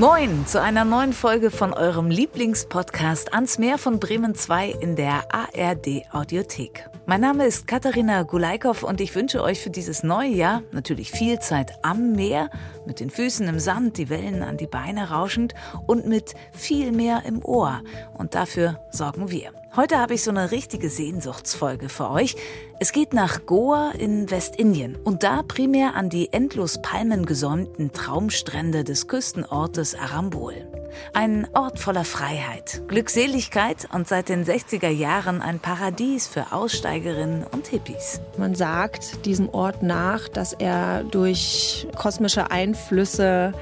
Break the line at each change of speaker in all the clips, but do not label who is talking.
Moin zu einer neuen Folge von eurem Lieblingspodcast Ans Meer von Bremen 2 in der ARD Audiothek. Mein Name ist Katharina Gulaikow und ich wünsche euch für dieses neue Jahr natürlich viel Zeit am Meer, mit den Füßen im Sand, die Wellen an die Beine rauschend und mit viel mehr im Ohr. Und dafür sorgen wir. Heute habe ich so eine richtige Sehnsuchtsfolge für euch. Es geht nach Goa in Westindien und da primär an die endlos palmengesäumten Traumstrände des Küstenortes Arambol. Ein Ort voller Freiheit, Glückseligkeit und seit den 60er Jahren ein Paradies für Aussteigerinnen und Hippies.
Man sagt diesem Ort nach, dass er durch kosmische Einflüsse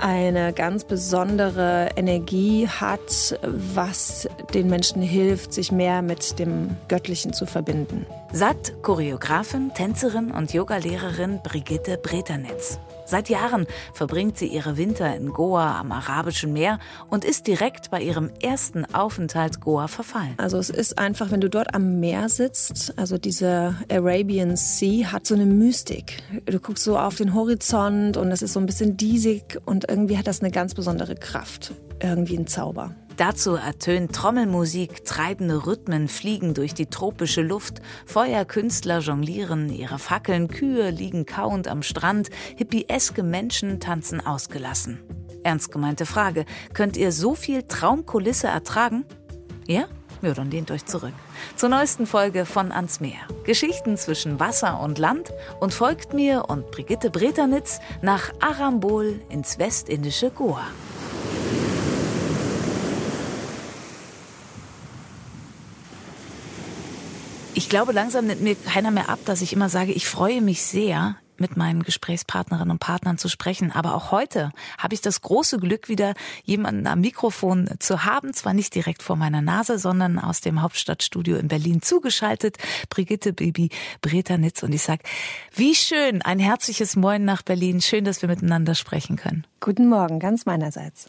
eine ganz besondere Energie hat, was den Menschen hilft, sich mehr mit dem Göttlichen zu verbinden.
Sagt Choreografin, Tänzerin und Yogalehrerin Brigitte Breternetz. Seit Jahren verbringt sie ihre Winter in Goa am Arabischen Meer und ist direkt bei ihrem ersten Aufenthalt Goa verfallen.
Also es ist einfach, wenn du dort am Meer sitzt, also diese Arabian Sea hat so eine Mystik. Du guckst so auf den Horizont und es ist so ein bisschen diesig und irgendwie hat das eine ganz besondere Kraft, irgendwie ein Zauber.
Dazu ertönt Trommelmusik, treibende Rhythmen fliegen durch die tropische Luft, Feuerkünstler jonglieren ihre Fackeln, Kühe liegen kauend am Strand, hippieske Menschen tanzen ausgelassen. Ernst gemeinte Frage, könnt ihr so viel Traumkulisse ertragen? Ja? Ja, dann lehnt euch zurück. Zur neuesten Folge von Ans Meer. Geschichten zwischen Wasser und Land und folgt mir und Brigitte Breternitz nach Arambol ins westindische Goa. Ich glaube, langsam nimmt mir keiner mehr ab, dass ich immer sage, ich freue mich sehr, mit meinen Gesprächspartnerinnen und Partnern zu sprechen. Aber auch heute habe ich das große Glück, wieder jemanden am Mikrofon zu haben. Zwar nicht direkt vor meiner Nase, sondern aus dem Hauptstadtstudio in Berlin zugeschaltet. Brigitte Baby Breternitz. Und ich sage, wie schön, ein herzliches Moin nach Berlin. Schön, dass wir miteinander sprechen können.
Guten Morgen, ganz meinerseits.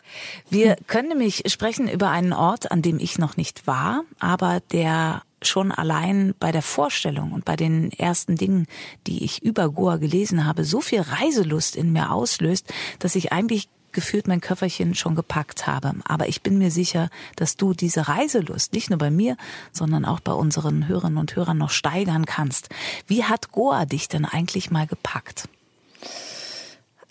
Wir können nämlich sprechen über einen Ort, an dem ich noch nicht war, aber der schon allein bei der Vorstellung und bei den ersten Dingen, die ich über Goa gelesen habe, so viel Reiselust in mir auslöst, dass ich eigentlich gefühlt mein Köfferchen schon gepackt habe. Aber ich bin mir sicher, dass du diese Reiselust nicht nur bei mir, sondern auch bei unseren Hörerinnen und Hörern noch steigern kannst. Wie hat Goa dich denn eigentlich mal gepackt?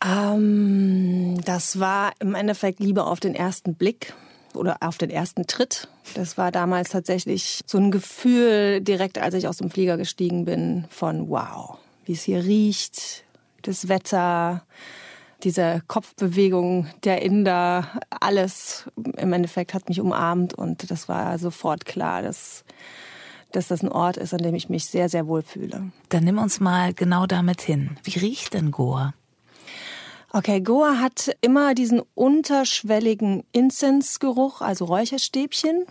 Ähm, das war im Endeffekt Liebe auf den ersten Blick oder auf den ersten Tritt. Das war damals tatsächlich so ein Gefühl, direkt als ich aus dem Flieger gestiegen bin, von wow, wie es hier riecht, das Wetter, diese Kopfbewegung der Inder, alles im Endeffekt hat mich umarmt und das war sofort klar, dass dass das ein Ort ist, an dem ich mich sehr, sehr wohl fühle.
Dann nimm uns mal genau damit hin. Wie riecht denn Goa?
Okay, Goa hat immer diesen unterschwelligen Inzensgeruch, also Räucherstäbchen.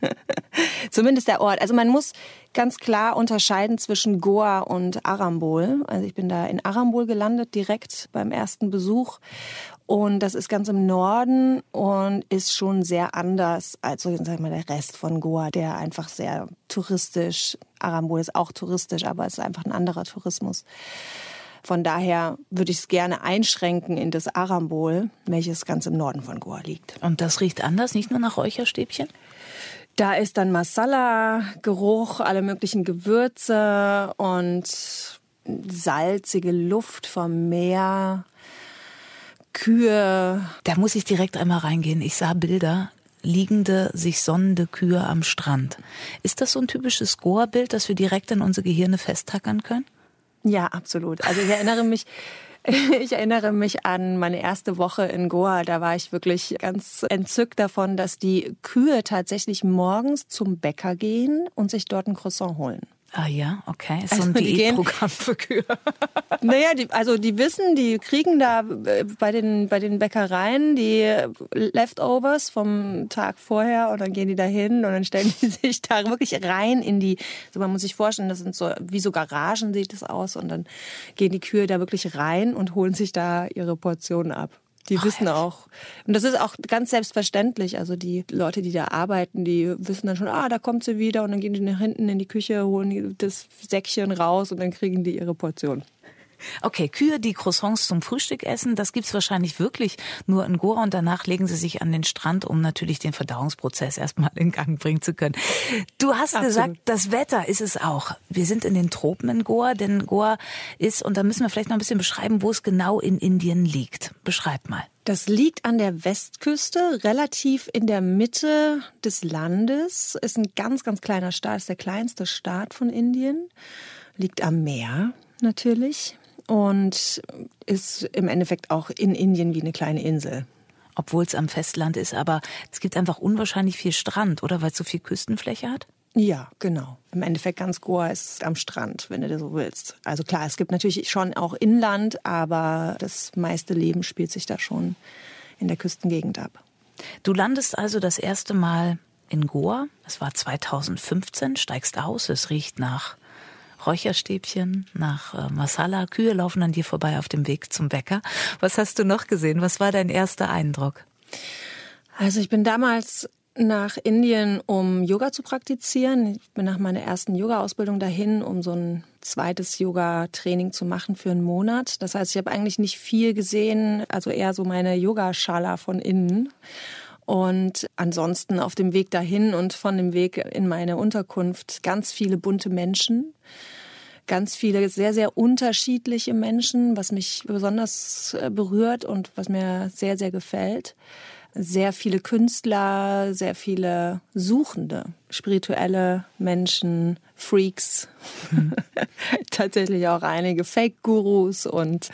Zumindest der Ort. Also man muss ganz klar unterscheiden zwischen Goa und Arambol. Also ich bin da in Arambol gelandet, direkt beim ersten Besuch. Und das ist ganz im Norden und ist schon sehr anders als so, sag mal, der Rest von Goa, der einfach sehr touristisch, Arambol ist auch touristisch, aber es ist einfach ein anderer Tourismus. Von daher würde ich es gerne einschränken in das Arambol, welches ganz im Norden von Goa liegt.
Und das riecht anders, nicht nur nach Räucherstäbchen?
Da ist dann Masala-Geruch, alle möglichen Gewürze und salzige Luft vom Meer, Kühe.
Da muss ich direkt einmal reingehen. Ich sah Bilder liegende, sich sonnende Kühe am Strand. Ist das so ein typisches Goa-Bild, das wir direkt in unsere Gehirne festtackern können?
Ja, absolut. Also ich erinnere mich, ich erinnere mich an meine erste Woche in Goa. Da war ich wirklich ganz entzückt davon, dass die Kühe tatsächlich morgens zum Bäcker gehen und sich dort ein Croissant holen.
Ah ja, okay. Ist so ein also Diätprogramm für Kühe.
Naja, die, also die wissen, die kriegen da äh, bei den, bei den Bäckereien die Leftovers vom Tag vorher und dann gehen die da hin und dann stellen die sich da wirklich rein in die, so man muss sich vorstellen, das sind so, wie so Garagen sieht das aus und dann gehen die Kühe da wirklich rein und holen sich da ihre Portionen ab. Die Ach, wissen auch. Und das ist auch ganz selbstverständlich. Also die Leute, die da arbeiten, die wissen dann schon, ah, da kommt sie wieder. Und dann gehen die nach hinten in die Küche, holen das Säckchen raus und dann kriegen die ihre Portion.
Okay, Kühe, die Croissants zum Frühstück essen, das gibt's wahrscheinlich wirklich nur in Goa und danach legen sie sich an den Strand, um natürlich den Verdauungsprozess erstmal in Gang bringen zu können. Du hast Absolut. gesagt, das Wetter ist es auch. Wir sind in den Tropen in Goa, denn Goa ist, und da müssen wir vielleicht noch ein bisschen beschreiben, wo es genau in Indien liegt. Beschreib mal.
Das liegt an der Westküste, relativ in der Mitte des Landes. Ist ein ganz, ganz kleiner Staat, ist der kleinste Staat von Indien. Liegt am Meer natürlich und ist im Endeffekt auch in Indien wie eine kleine Insel.
Obwohl es am Festland ist, aber es gibt einfach unwahrscheinlich viel Strand, oder? Weil es so viel Küstenfläche hat?
Ja, genau. Im Endeffekt ganz Goa ist am Strand, wenn du das so willst. Also klar, es gibt natürlich schon auch Inland, aber das meiste Leben spielt sich da schon in der Küstengegend ab.
Du landest also das erste Mal in Goa. Es war 2015, steigst aus, es riecht nach Räucherstäbchen, nach äh, Masala. Kühe laufen an dir vorbei auf dem Weg zum Bäcker. Was hast du noch gesehen? Was war dein erster Eindruck?
Also ich bin damals nach Indien, um Yoga zu praktizieren. Ich bin nach meiner ersten Yoga-Ausbildung dahin, um so ein zweites Yoga-Training zu machen für einen Monat. Das heißt, ich habe eigentlich nicht viel gesehen, also eher so meine Yoga-Schala von innen. Und ansonsten auf dem Weg dahin und von dem Weg in meine Unterkunft ganz viele bunte Menschen ganz viele sehr, sehr unterschiedliche Menschen, was mich besonders äh, berührt und was mir sehr, sehr gefällt. Sehr viele Künstler, sehr viele Suchende, spirituelle Menschen, Freaks, mhm. tatsächlich auch einige Fake-Gurus und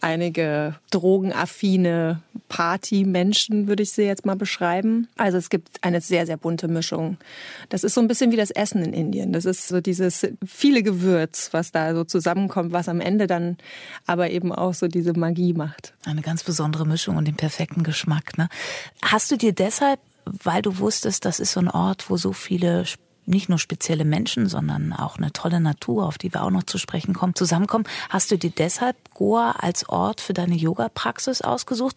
einige drogenaffine Party-Menschen, würde ich sie jetzt mal beschreiben. Also es gibt eine sehr, sehr bunte Mischung. Das ist so ein bisschen wie das Essen in Indien. Das ist so dieses viele Gewürz, was da so zusammenkommt, was am Ende dann aber eben auch so diese Magie macht.
Eine ganz besondere Mischung und den perfekten Geschmack. Ne? Hast du dir deshalb weil du wusstest, das ist so ein Ort, wo so viele nicht nur spezielle Menschen, sondern auch eine tolle Natur, auf die wir auch noch zu sprechen kommen, zusammenkommen. Hast du dir deshalb Goa als Ort für deine Yoga-Praxis ausgesucht?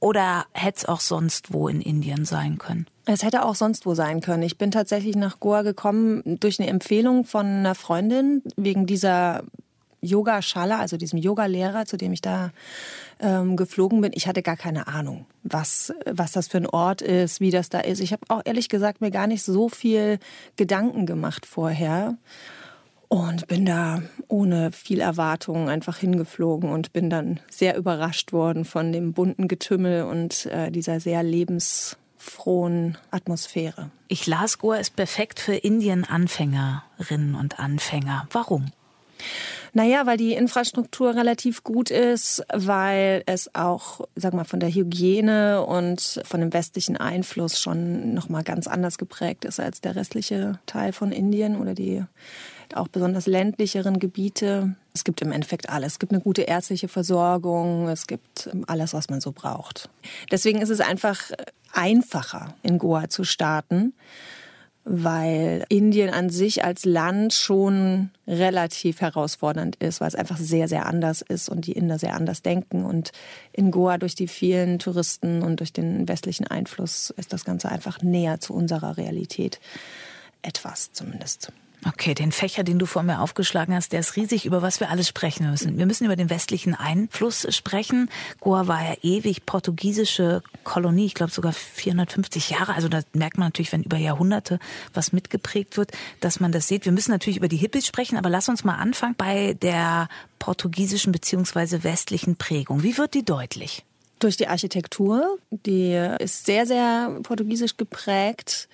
Oder hätte es auch sonst wo in Indien sein können?
Es hätte auch sonst wo sein können. Ich bin tatsächlich nach Goa gekommen durch eine Empfehlung von einer Freundin wegen dieser Yoga-Schala, also diesem Yoga-Lehrer, zu dem ich da ähm, geflogen bin. Ich hatte gar keine Ahnung, was, was das für ein Ort ist, wie das da ist. Ich habe auch ehrlich gesagt mir gar nicht so viel Gedanken gemacht vorher. Und bin da ohne viel Erwartung einfach hingeflogen und bin dann sehr überrascht worden von dem bunten Getümmel und äh, dieser sehr lebensfrohen Atmosphäre.
Ich las, Goa ist perfekt für Indien-Anfängerinnen und Anfänger. Warum?
Naja, weil die Infrastruktur relativ gut ist, weil es auch, sag mal, von der Hygiene und von dem westlichen Einfluss schon nochmal ganz anders geprägt ist als der restliche Teil von Indien oder die auch besonders ländlicheren Gebiete. Es gibt im Endeffekt alles. Es gibt eine gute ärztliche Versorgung, es gibt alles, was man so braucht. Deswegen ist es einfach einfacher, in Goa zu starten weil Indien an sich als Land schon relativ herausfordernd ist, weil es einfach sehr, sehr anders ist und die Inder sehr anders denken. Und in Goa durch die vielen Touristen und durch den westlichen Einfluss ist das Ganze einfach näher zu unserer Realität. Etwas zumindest.
Okay, den Fächer, den du vor mir aufgeschlagen hast, der ist riesig, über was wir alles sprechen müssen. Wir müssen über den westlichen Einfluss sprechen. Goa war ja ewig portugiesische Kolonie, ich glaube sogar 450 Jahre. Also da merkt man natürlich, wenn über Jahrhunderte was mitgeprägt wird, dass man das sieht. Wir müssen natürlich über die Hippies sprechen, aber lass uns mal anfangen bei der portugiesischen beziehungsweise westlichen Prägung. Wie wird die deutlich?
Durch die Architektur, die ist sehr, sehr portugiesisch geprägt.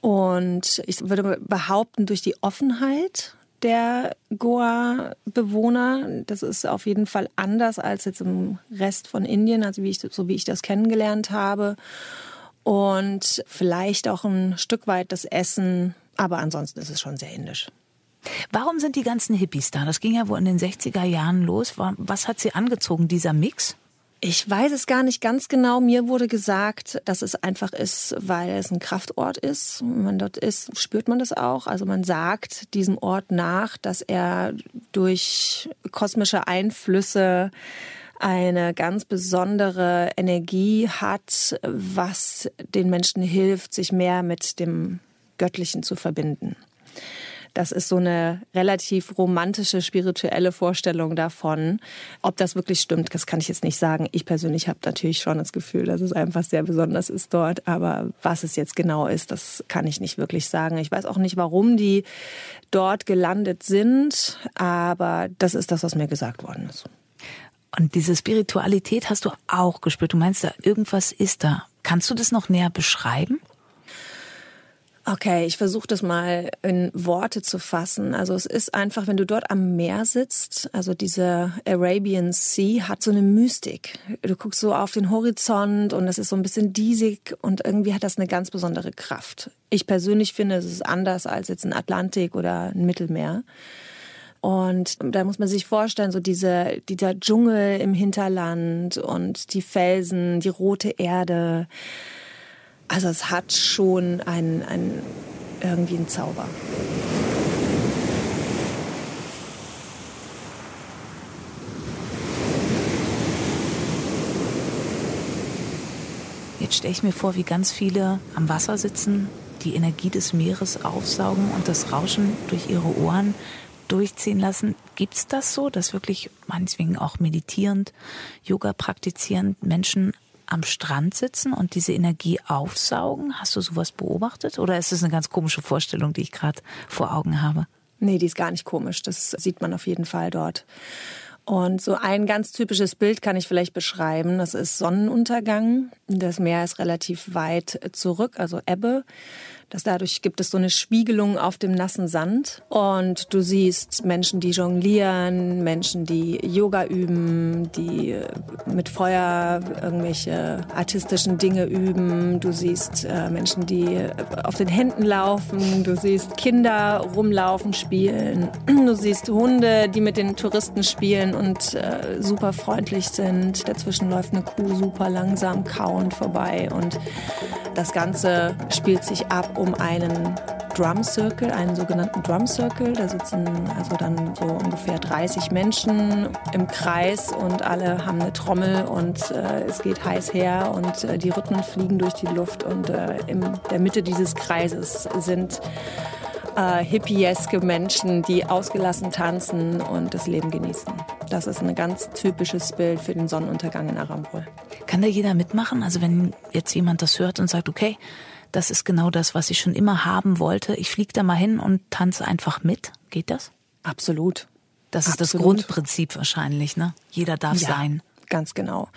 Und ich würde behaupten, durch die Offenheit der Goa-Bewohner, das ist auf jeden Fall anders als jetzt im Rest von Indien, also wie ich, so wie ich das kennengelernt habe. Und vielleicht auch ein Stück weit das Essen, aber ansonsten ist es schon sehr indisch.
Warum sind die ganzen Hippies da? Das ging ja wohl in den 60er Jahren los. Was hat sie angezogen, dieser Mix?
Ich weiß es gar nicht ganz genau. Mir wurde gesagt, dass es einfach ist, weil es ein Kraftort ist. Wenn man dort ist, spürt man das auch. Also man sagt diesem Ort nach, dass er durch kosmische Einflüsse eine ganz besondere Energie hat, was den Menschen hilft, sich mehr mit dem Göttlichen zu verbinden. Das ist so eine relativ romantische, spirituelle Vorstellung davon. Ob das wirklich stimmt, das kann ich jetzt nicht sagen. Ich persönlich habe natürlich schon das Gefühl, dass es einfach sehr besonders ist dort. Aber was es jetzt genau ist, das kann ich nicht wirklich sagen. Ich weiß auch nicht, warum die dort gelandet sind. Aber das ist das, was mir gesagt worden ist.
Und diese Spiritualität hast du auch gespürt. Du meinst, da irgendwas ist da. Kannst du das noch näher beschreiben?
Okay, ich versuche das mal in Worte zu fassen. Also es ist einfach, wenn du dort am Meer sitzt, also diese Arabian Sea hat so eine Mystik. Du guckst so auf den Horizont und es ist so ein bisschen diesig und irgendwie hat das eine ganz besondere Kraft. Ich persönlich finde, es ist anders als jetzt ein Atlantik oder ein Mittelmeer. Und da muss man sich vorstellen, so diese, dieser Dschungel im Hinterland und die Felsen, die rote Erde. Also es hat schon einen, einen, irgendwie einen Zauber.
Jetzt stelle ich mir vor, wie ganz viele am Wasser sitzen, die Energie des Meeres aufsaugen und das Rauschen durch ihre Ohren durchziehen lassen. Gibt es das so, dass wirklich meinetwegen auch meditierend, Yoga praktizierend Menschen am Strand sitzen und diese Energie aufsaugen? Hast du sowas beobachtet oder ist es eine ganz komische Vorstellung, die ich gerade vor Augen habe?
Nee, die ist gar nicht komisch. Das sieht man auf jeden Fall dort. Und so ein ganz typisches Bild kann ich vielleicht beschreiben. Das ist Sonnenuntergang. Das Meer ist relativ weit zurück, also Ebbe. Das dadurch gibt es so eine Spiegelung auf dem nassen Sand. Und du siehst Menschen, die jonglieren, Menschen, die Yoga üben, die mit Feuer irgendwelche artistischen Dinge üben. Du siehst äh, Menschen, die auf den Händen laufen. Du siehst Kinder rumlaufen, spielen. Du siehst Hunde, die mit den Touristen spielen und äh, super freundlich sind. Dazwischen läuft eine Kuh super langsam kauend vorbei. Und das Ganze spielt sich ab um einen Drum Circle, einen sogenannten Drum Circle. Da sitzen also dann so ungefähr 30 Menschen im Kreis und alle haben eine Trommel und äh, es geht heiß her und äh, die Rhythmen fliegen durch die Luft und äh, in der Mitte dieses Kreises sind äh, hippieske Menschen, die ausgelassen tanzen und das Leben genießen. Das ist ein ganz typisches Bild für den Sonnenuntergang in Arambol.
Kann da jeder mitmachen? Also wenn jetzt jemand das hört und sagt, okay, das ist genau das, was ich schon immer haben wollte, ich fliege da mal hin und tanze einfach mit, geht das?
Absolut.
Das ist Absolut. das Grundprinzip wahrscheinlich, ne? Jeder darf ja. sein.
Ganz genau.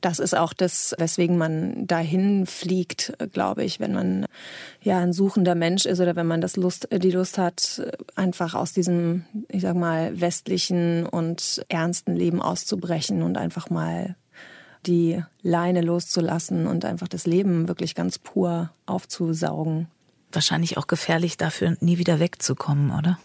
Das ist auch das, weswegen man dahin fliegt, glaube ich, wenn man ja ein suchender Mensch ist oder wenn man das Lust, die Lust hat, einfach aus diesem, ich sag mal, westlichen und ernsten Leben auszubrechen und einfach mal die Leine loszulassen und einfach das Leben wirklich ganz pur aufzusaugen.
Wahrscheinlich auch gefährlich dafür, nie wieder wegzukommen, oder?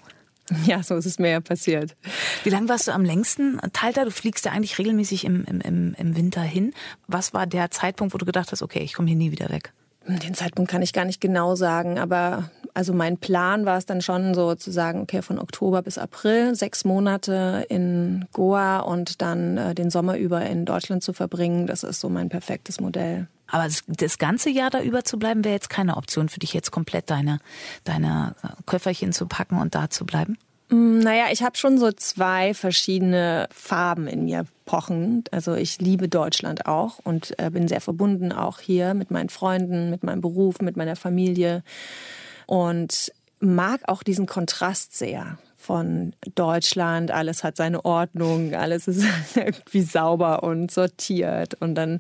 Ja, so ist es mir ja passiert.
Wie lange warst du am längsten Teil da? Du fliegst ja eigentlich regelmäßig im, im, im Winter hin. Was war der Zeitpunkt, wo du gedacht hast, okay, ich komme hier nie wieder weg?
Den Zeitpunkt kann ich gar nicht genau sagen, aber also mein Plan war es dann schon so zu sagen, okay, von Oktober bis April, sechs Monate in Goa und dann äh, den Sommer über in Deutschland zu verbringen. Das ist so mein perfektes Modell.
Aber das, das ganze Jahr da über zu bleiben, wäre jetzt keine Option für dich, jetzt komplett deine, deine äh, Köfferchen zu packen und da zu bleiben?
Mm, naja, ich habe schon so zwei verschiedene Farben in mir pochen. Also ich liebe Deutschland auch und äh, bin sehr verbunden auch hier mit meinen Freunden, mit meinem Beruf, mit meiner Familie und mag auch diesen Kontrast sehr von Deutschland, alles hat seine Ordnung, alles ist irgendwie sauber und sortiert und dann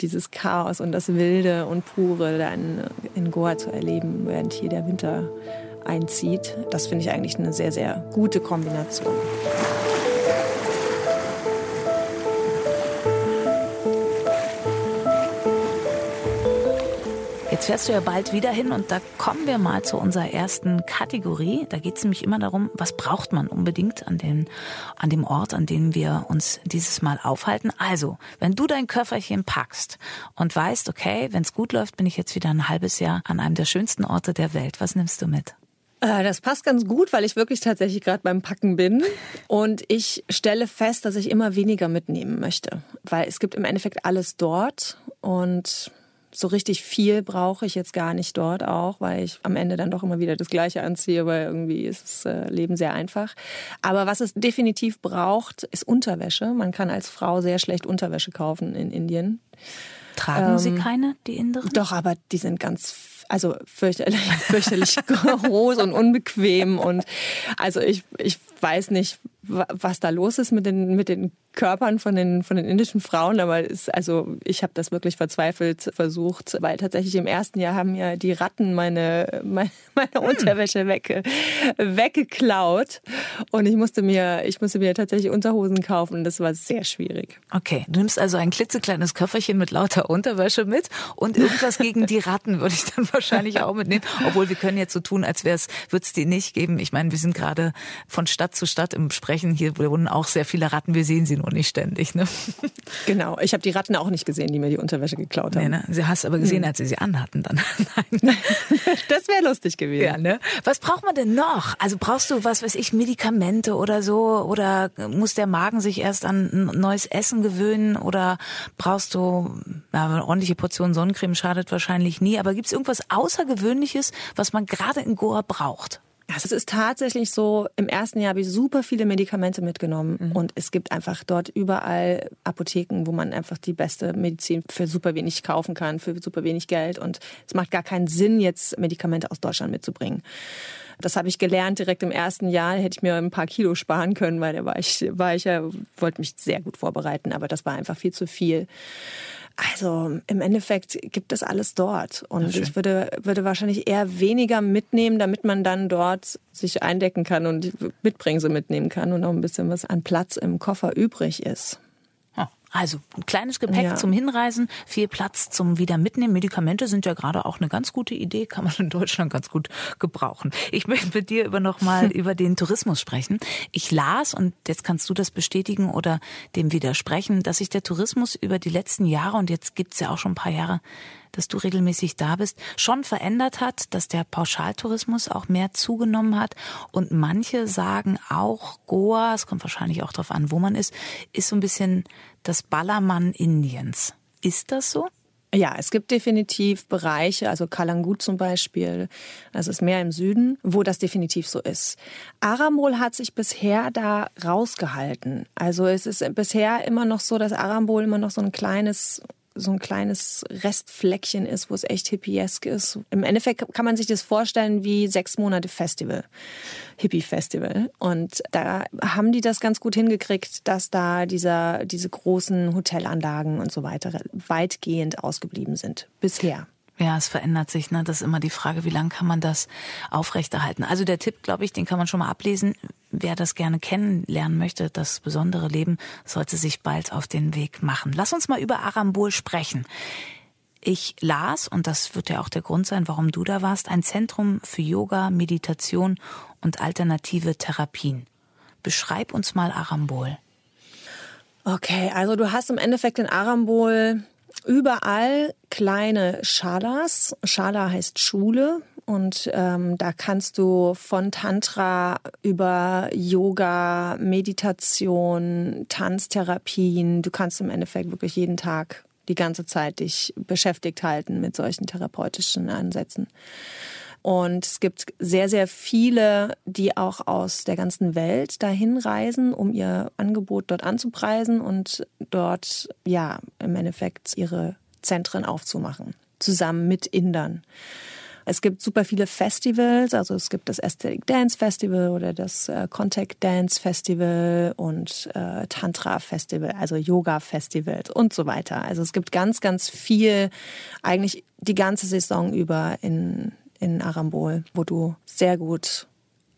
dieses Chaos und das Wilde und Pure da in, in Goa zu erleben, während hier der Winter einzieht. Das finde ich eigentlich eine sehr, sehr gute Kombination.
Jetzt fährst du ja bald wieder hin und da kommen wir mal zu unserer ersten Kategorie. Da geht es nämlich immer darum, was braucht man unbedingt an, den, an dem Ort, an dem wir uns dieses Mal aufhalten. Also, wenn du dein Köfferchen packst und weißt, okay, wenn es gut läuft, bin ich jetzt wieder ein halbes Jahr an einem der schönsten Orte der Welt. Was nimmst du mit?
Äh, das passt ganz gut, weil ich wirklich tatsächlich gerade beim Packen bin. Und ich stelle fest, dass ich immer weniger mitnehmen möchte. Weil es gibt im Endeffekt alles dort. Und so richtig viel brauche ich jetzt gar nicht dort auch, weil ich am Ende dann doch immer wieder das Gleiche anziehe, weil irgendwie ist das äh, Leben sehr einfach. Aber was es definitiv braucht, ist Unterwäsche. Man kann als Frau sehr schlecht Unterwäsche kaufen in Indien.
Tragen ähm, Sie keine, die Inderen?
Doch, aber die sind ganz also fürchterlich, fürchterlich groß und unbequem und also ich, ich weiß nicht, was da los ist mit den, mit den Körpern von den, von den indischen Frauen, aber ist, also ich habe das wirklich verzweifelt versucht, weil tatsächlich im ersten Jahr haben ja die Ratten meine, meine, meine hm. Unterwäsche wegge, weggeklaut und ich musste mir, ich musste mir tatsächlich Unterhosen kaufen. Das war sehr schwierig.
Okay, du nimmst also ein klitzekleines Köfferchen mit lauter Unterwäsche mit und irgendwas gegen die Ratten würde ich dann wahrscheinlich auch mitnehmen, obwohl wir können jetzt so tun, als würde es die nicht geben. Ich meine, wir sind gerade von Stadt zu Stadt im Sprechen. Hier wohnen auch sehr viele Ratten. Wir sehen sie nur nicht ständig. Ne?
Genau. Ich habe die Ratten auch nicht gesehen, die mir die Unterwäsche geklaut haben. Nee,
ne? Sie hast aber gesehen, mhm. als sie sie anhatten dann.
Nein. Das wäre lustig gewesen.
Ja, ne? Was braucht man denn noch? Also brauchst du, was weiß ich, Medikamente oder so? Oder muss der Magen sich erst an neues Essen gewöhnen? Oder brauchst du, ja, eine ordentliche Portion Sonnencreme schadet wahrscheinlich nie. Aber gibt es irgendwas Außergewöhnliches, was man gerade in Goa braucht?
Also es ist tatsächlich so, im ersten Jahr habe ich super viele Medikamente mitgenommen mhm. und es gibt einfach dort überall Apotheken, wo man einfach die beste Medizin für super wenig kaufen kann, für super wenig Geld und es macht gar keinen Sinn, jetzt Medikamente aus Deutschland mitzubringen. Das habe ich gelernt direkt im ersten Jahr. Hätte ich mir ein paar Kilo sparen können, weil da war ich, war ich ja, wollte mich sehr gut vorbereiten, aber das war einfach viel zu viel. Also im Endeffekt gibt es alles dort. Und ich würde, würde wahrscheinlich eher weniger mitnehmen, damit man dann dort sich eindecken kann und Mitbringsel mitnehmen kann und noch ein bisschen was an Platz im Koffer übrig ist.
Also ein kleines Gepäck ja. zum Hinreisen, viel Platz zum wieder mitnehmen. Medikamente sind ja gerade auch eine ganz gute Idee, kann man in Deutschland ganz gut gebrauchen. Ich möchte mit dir über noch mal über den Tourismus sprechen. Ich las und jetzt kannst du das bestätigen oder dem widersprechen, dass sich der Tourismus über die letzten Jahre und jetzt gibt's ja auch schon ein paar Jahre dass du regelmäßig da bist, schon verändert hat, dass der Pauschaltourismus auch mehr zugenommen hat. Und manche sagen auch, Goa, es kommt wahrscheinlich auch darauf an, wo man ist, ist so ein bisschen das Ballermann Indiens. Ist das so?
Ja, es gibt definitiv Bereiche, also Kalangut zum Beispiel, das ist mehr im Süden, wo das definitiv so ist. Arambol hat sich bisher da rausgehalten. Also es ist bisher immer noch so, dass Arambol immer noch so ein kleines so ein kleines Restfleckchen ist, wo es echt hippiesk ist. Im Endeffekt kann man sich das vorstellen wie sechs Monate Festival, Hippie-Festival. Und da haben die das ganz gut hingekriegt, dass da dieser, diese großen Hotelanlagen und so weiter weitgehend ausgeblieben sind. Bisher.
Ja, es verändert sich. Ne? Das ist immer die Frage, wie lange kann man das aufrechterhalten. Also der Tipp, glaube ich, den kann man schon mal ablesen. Wer das gerne kennenlernen möchte, das besondere Leben, sollte sich bald auf den Weg machen. Lass uns mal über Arambol sprechen. Ich las, und das wird ja auch der Grund sein, warum du da warst, ein Zentrum für Yoga, Meditation und alternative Therapien. Beschreib uns mal Arambol.
Okay, also du hast im Endeffekt in Arambol überall kleine Shalas. Shala heißt Schule. Und ähm, da kannst du von Tantra über Yoga, Meditation, Tanztherapien, du kannst im Endeffekt wirklich jeden Tag die ganze Zeit dich beschäftigt halten mit solchen therapeutischen Ansätzen. Und es gibt sehr, sehr viele, die auch aus der ganzen Welt dahin reisen, um ihr Angebot dort anzupreisen und dort, ja, im Endeffekt ihre Zentren aufzumachen. Zusammen mit Indern. Es gibt super viele Festivals, also es gibt das Aesthetic Dance Festival oder das äh, Contact Dance Festival und äh, Tantra Festival, also Yoga Festivals und so weiter. Also es gibt ganz, ganz viel, eigentlich die ganze Saison über in in Arambol, wo du sehr gut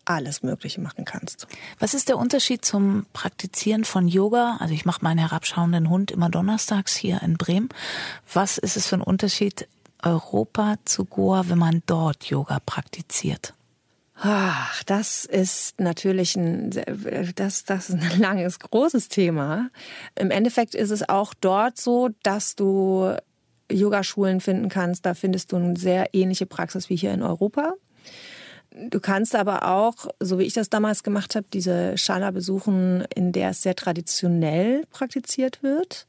alles Mögliche machen kannst.
Was ist der Unterschied zum Praktizieren von Yoga? Also ich mache meinen herabschauenden Hund immer donnerstags hier in Bremen. Was ist es für ein Unterschied Europa zu Goa, wenn man dort Yoga praktiziert?
Ach, das ist natürlich ein, das, das ist ein langes, großes Thema. Im Endeffekt ist es auch dort so, dass du Yogaschulen finden kannst. Da findest du eine sehr ähnliche Praxis wie hier in Europa. Du kannst aber auch, so wie ich das damals gemacht habe, diese Schala besuchen, in der es sehr traditionell praktiziert wird.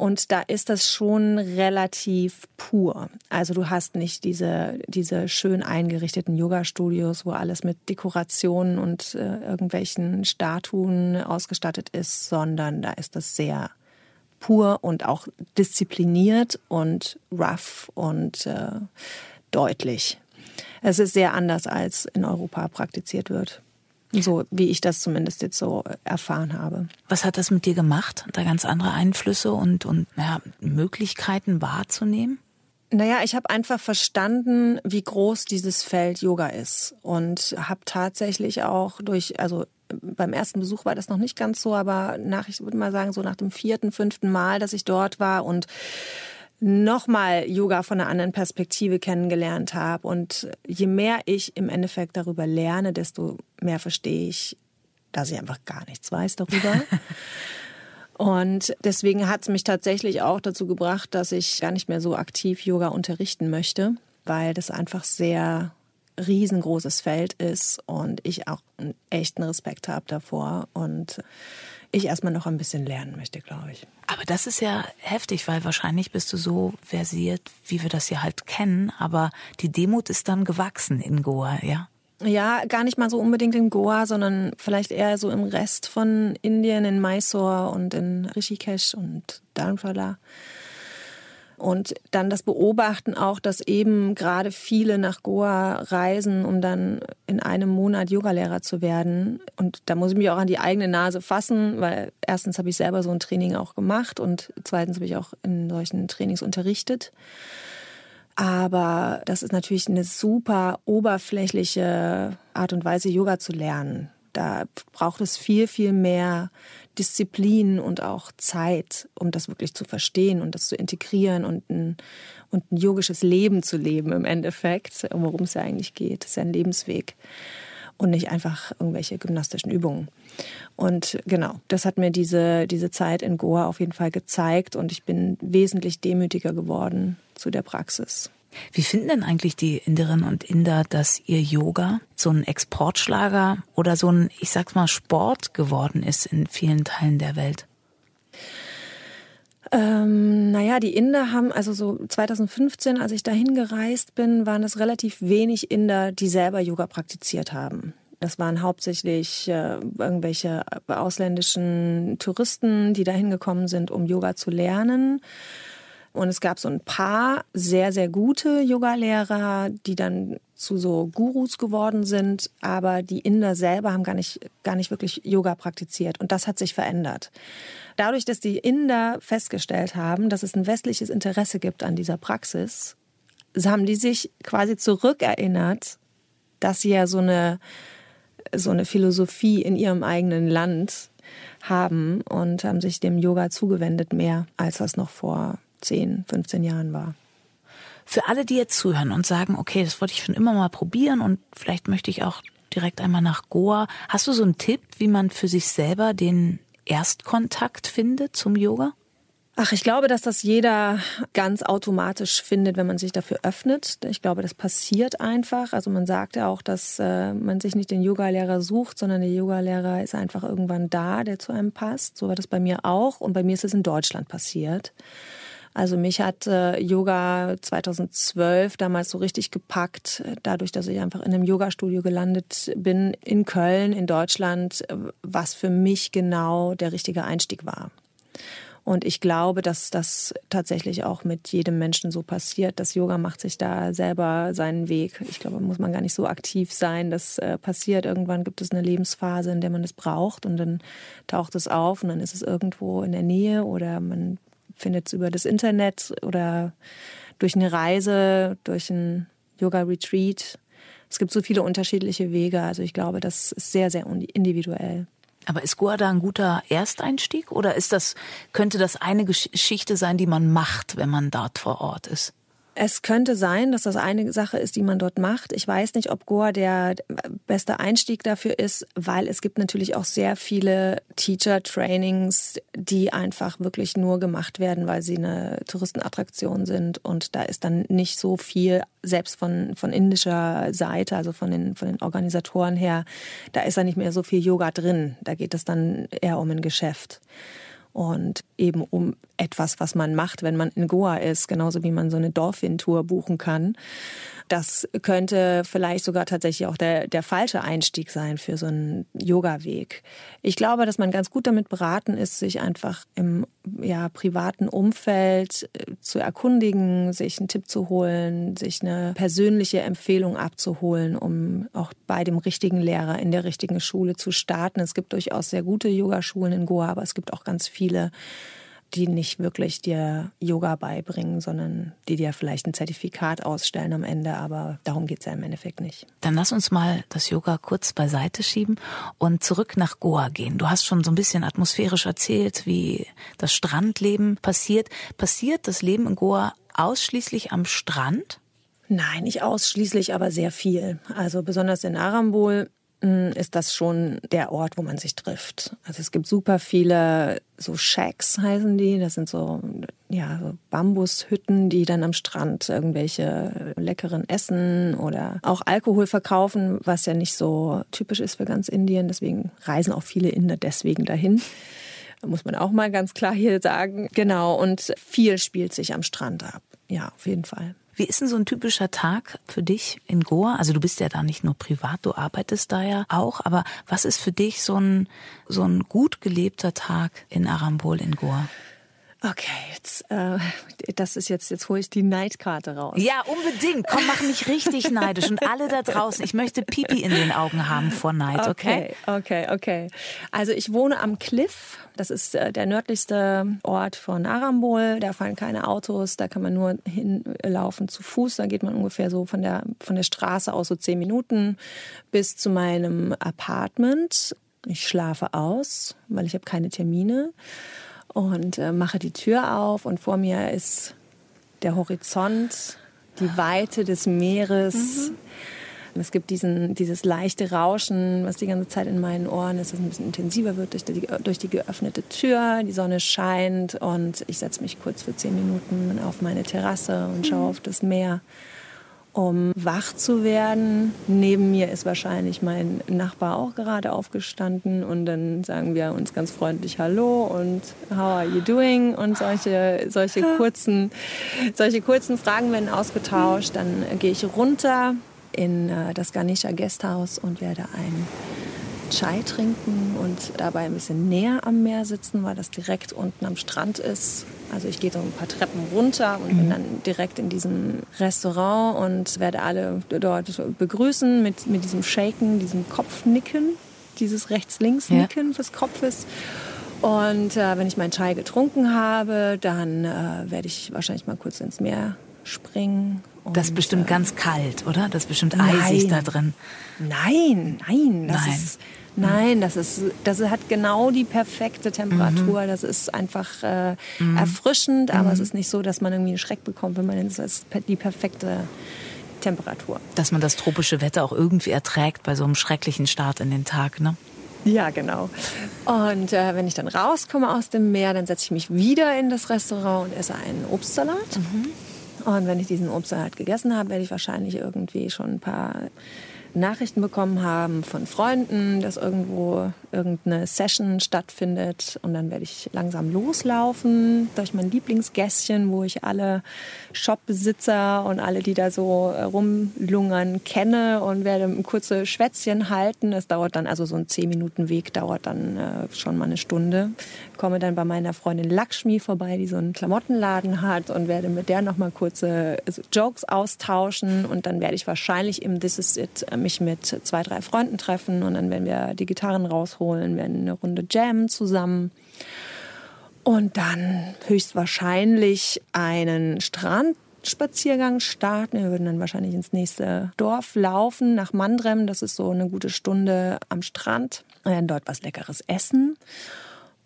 Und da ist das schon relativ pur. Also du hast nicht diese, diese schön eingerichteten Yoga-Studios, wo alles mit Dekorationen und äh, irgendwelchen Statuen ausgestattet ist, sondern da ist das sehr pur und auch diszipliniert und rough und äh, deutlich. Es ist sehr anders, als in Europa praktiziert wird. So wie ich das zumindest jetzt so erfahren habe.
Was hat das mit dir gemacht, da ganz andere Einflüsse und, und ja, Möglichkeiten wahrzunehmen?
Naja, ich habe einfach verstanden, wie groß dieses Feld Yoga ist und habe tatsächlich auch durch, also beim ersten Besuch war das noch nicht ganz so, aber nach, ich würde mal sagen, so nach dem vierten, fünften Mal, dass ich dort war und nochmal Yoga von einer anderen Perspektive kennengelernt habe. Und je mehr ich im Endeffekt darüber lerne, desto mehr verstehe ich, dass ich einfach gar nichts weiß darüber. Und deswegen hat es mich tatsächlich auch dazu gebracht, dass ich gar nicht mehr so aktiv Yoga unterrichten möchte, weil das einfach sehr riesengroßes Feld ist und ich auch einen echten Respekt habe davor. Und ich erstmal noch ein bisschen lernen möchte, glaube ich.
Aber das ist ja heftig, weil wahrscheinlich bist du so versiert, wie wir das hier halt kennen, aber die Demut ist dann gewachsen in Goa, ja?
Ja, gar nicht mal so unbedingt in Goa, sondern vielleicht eher so im Rest von Indien, in Mysore und in Rishikesh und Dharamshala. Und dann das Beobachten auch, dass eben gerade viele nach Goa reisen, um dann in einem Monat Yogalehrer zu werden. Und da muss ich mich auch an die eigene Nase fassen, weil erstens habe ich selber so ein Training auch gemacht und zweitens habe ich auch in solchen Trainings unterrichtet. Aber das ist natürlich eine super oberflächliche Art und Weise, Yoga zu lernen. Da braucht es viel, viel mehr Disziplin und auch Zeit, um das wirklich zu verstehen und das zu integrieren und ein, und ein yogisches Leben zu leben im Endeffekt, worum es ja eigentlich geht. Das ist ja ein Lebensweg und nicht einfach irgendwelche gymnastischen Übungen. Und genau, das hat mir diese, diese Zeit in Goa auf jeden Fall gezeigt und ich bin wesentlich demütiger geworden zu der Praxis.
Wie finden denn eigentlich die Inderinnen und Inder, dass ihr Yoga so ein Exportschlager oder so ein, ich sag's mal, Sport geworden ist in vielen Teilen der Welt?
Ähm, naja, die Inder haben, also so 2015, als ich dahin gereist bin, waren es relativ wenig Inder, die selber Yoga praktiziert haben. Das waren hauptsächlich äh, irgendwelche ausländischen Touristen, die dahin gekommen sind, um Yoga zu lernen. Und es gab so ein paar sehr, sehr gute Yogalehrer, die dann zu so Gurus geworden sind, aber die Inder selber haben gar nicht, gar nicht wirklich Yoga praktiziert. Und das hat sich verändert. Dadurch, dass die Inder festgestellt haben, dass es ein westliches Interesse gibt an dieser Praxis, haben die sich quasi zurückerinnert, dass sie ja so eine, so eine Philosophie in ihrem eigenen Land haben und haben sich dem Yoga zugewendet mehr, als das noch vor 10, 15 Jahren war.
Für alle, die jetzt zuhören und sagen, okay, das wollte ich schon immer mal probieren und vielleicht möchte ich auch direkt einmal nach Goa. Hast du so einen Tipp, wie man für sich selber den Erstkontakt findet zum Yoga?
Ach, ich glaube, dass das jeder ganz automatisch findet, wenn man sich dafür öffnet. Ich glaube, das passiert einfach. Also man sagt ja auch, dass äh, man sich nicht den Yogalehrer sucht, sondern der Yogalehrer ist einfach irgendwann da, der zu einem passt. So war das bei mir auch. Und bei mir ist es in Deutschland passiert. Also mich hat äh, Yoga 2012 damals so richtig gepackt, dadurch, dass ich einfach in einem Yogastudio gelandet bin in Köln, in Deutschland, was für mich genau der richtige Einstieg war. Und ich glaube, dass das tatsächlich auch mit jedem Menschen so passiert. Das Yoga macht sich da selber seinen Weg. Ich glaube, muss man gar nicht so aktiv sein. Das äh, passiert. Irgendwann gibt es eine Lebensphase, in der man es braucht und dann taucht es auf und dann ist es irgendwo in der Nähe oder man findet es über das Internet oder durch eine Reise, durch ein Yoga-Retreat. Es gibt so viele unterschiedliche Wege. Also ich glaube, das ist sehr, sehr individuell.
Aber ist Goa da ein guter Ersteinstieg oder ist das, könnte das eine Geschichte sein, die man macht, wenn man dort vor Ort ist?
Es könnte sein, dass das eine Sache ist, die man dort macht. Ich weiß nicht, ob Goa der beste Einstieg dafür ist, weil es gibt natürlich auch sehr viele Teacher-Trainings, die einfach wirklich nur gemacht werden, weil sie eine Touristenattraktion sind. Und da ist dann nicht so viel, selbst von, von indischer Seite, also von den, von den Organisatoren her, da ist dann nicht mehr so viel Yoga drin. Da geht es dann eher um ein Geschäft. Und eben um etwas, was man macht, wenn man in Goa ist, genauso wie man so eine Dolphin-Tour buchen kann. Das könnte vielleicht sogar tatsächlich auch der, der falsche Einstieg sein für so einen Yoga-Weg. Ich glaube, dass man ganz gut damit beraten ist, sich einfach im ja, privaten Umfeld äh, zu erkundigen, sich einen Tipp zu holen, sich eine persönliche Empfehlung abzuholen, um auch bei dem richtigen Lehrer in der richtigen Schule zu starten. Es gibt durchaus sehr gute Yogaschulen in Goa, aber es gibt auch ganz viele, die nicht wirklich dir Yoga beibringen, sondern die dir vielleicht ein Zertifikat ausstellen am Ende, aber darum geht es ja im Endeffekt nicht.
Dann lass uns mal das Yoga kurz beiseite schieben und zurück nach Goa gehen. Du hast schon so ein bisschen atmosphärisch erzählt, wie das Strandleben passiert. Passiert das Leben in Goa ausschließlich am Strand?
Nein, nicht ausschließlich, aber sehr viel. Also besonders in Arambol ist das schon der Ort, wo man sich trifft. Also es gibt super viele so Shacks heißen die. Das sind so ja so Bambushütten, die dann am Strand irgendwelche leckeren Essen oder auch Alkohol verkaufen, was ja nicht so typisch ist für ganz Indien. Deswegen reisen auch viele Inder deswegen dahin. Muss man auch mal ganz klar hier sagen. Genau. Und viel spielt sich am Strand ab. Ja, auf jeden Fall.
Wie ist denn so ein typischer Tag für dich in Goa? Also du bist ja da nicht nur privat, du arbeitest da ja auch, aber was ist für dich so ein, so ein gut gelebter Tag in Arambol in Goa?
Okay, jetzt, äh, das ist jetzt, jetzt hole ich die Neidkarte raus.
Ja, unbedingt. Komm, mach mich richtig neidisch. Und alle da draußen, ich möchte Pipi in den Augen haben vor Neid, okay?
Okay, okay, okay. Also ich wohne am Cliff. Das ist äh, der nördlichste Ort von Arambol. Da fahren keine Autos, da kann man nur hinlaufen zu Fuß. Da geht man ungefähr so von der, von der Straße aus so zehn Minuten bis zu meinem Apartment. Ich schlafe aus, weil ich habe keine Termine und äh, mache die Tür auf und vor mir ist der Horizont, die Weite des Meeres. Mhm. Es gibt diesen, dieses leichte Rauschen, was die ganze Zeit in meinen Ohren ist, das ein bisschen intensiver wird durch die, durch die geöffnete Tür. Die Sonne scheint und ich setze mich kurz für zehn Minuten auf meine Terrasse und schaue mhm. auf das Meer um wach zu werden. Neben mir ist wahrscheinlich mein Nachbar auch gerade aufgestanden und dann sagen wir uns ganz freundlich Hallo und How are you doing? Und solche, solche, kurzen, solche kurzen Fragen werden ausgetauscht. Dann gehe ich runter in äh, das Ganesha Guesthouse und werde ein Chai trinken und dabei ein bisschen näher am Meer sitzen, weil das direkt unten am Strand ist. Also ich gehe so ein paar Treppen runter und bin mhm. dann direkt in diesem Restaurant und werde alle dort begrüßen mit, mit diesem Shaken, diesem Kopfnicken, dieses Rechts-Links-Nicken ja. des Kopfes. Und äh, wenn ich meinen Chai getrunken habe, dann äh, werde ich wahrscheinlich mal kurz ins Meer springen.
Und, das ist bestimmt äh, ganz kalt, oder? Das ist bestimmt eisig
nein.
da drin.
Nein, nein, das nein. ist Nein, das ist, das hat genau die perfekte Temperatur. Mhm. Das ist einfach äh, mhm. erfrischend, aber mhm. es ist nicht so, dass man irgendwie einen Schreck bekommt, wenn man es ist die perfekte Temperatur.
Dass man das tropische Wetter auch irgendwie erträgt bei so einem schrecklichen Start in den Tag, ne?
Ja, genau. Und äh, wenn ich dann rauskomme aus dem Meer, dann setze ich mich wieder in das Restaurant und esse einen Obstsalat. Und wenn ich diesen Obstsalat gegessen habe, werde ich wahrscheinlich irgendwie schon ein paar Nachrichten bekommen haben von Freunden, dass irgendwo irgendeine Session stattfindet. Und dann werde ich langsam loslaufen durch mein Lieblingsgässchen, wo ich alle Shopbesitzer und alle, die da so äh, rumlungern, kenne und werde ein kurze Schwätzchen halten. Es dauert dann, also so ein 10 Minuten Weg dauert dann äh, schon mal eine Stunde. Komme dann bei meiner Freundin Lakshmi vorbei, die so einen Klamottenladen hat und werde mit der noch mal kurze äh, Jokes austauschen. Und dann werde ich wahrscheinlich im This Is It äh, mich mit zwei, drei Freunden treffen und dann werden wir die Gitarren rausholen, werden eine Runde jammen zusammen. Und dann höchstwahrscheinlich einen Strandspaziergang starten. Wir würden dann wahrscheinlich ins nächste Dorf laufen, nach Mandrem. Das ist so eine gute Stunde am Strand. Wir werden dort was Leckeres essen.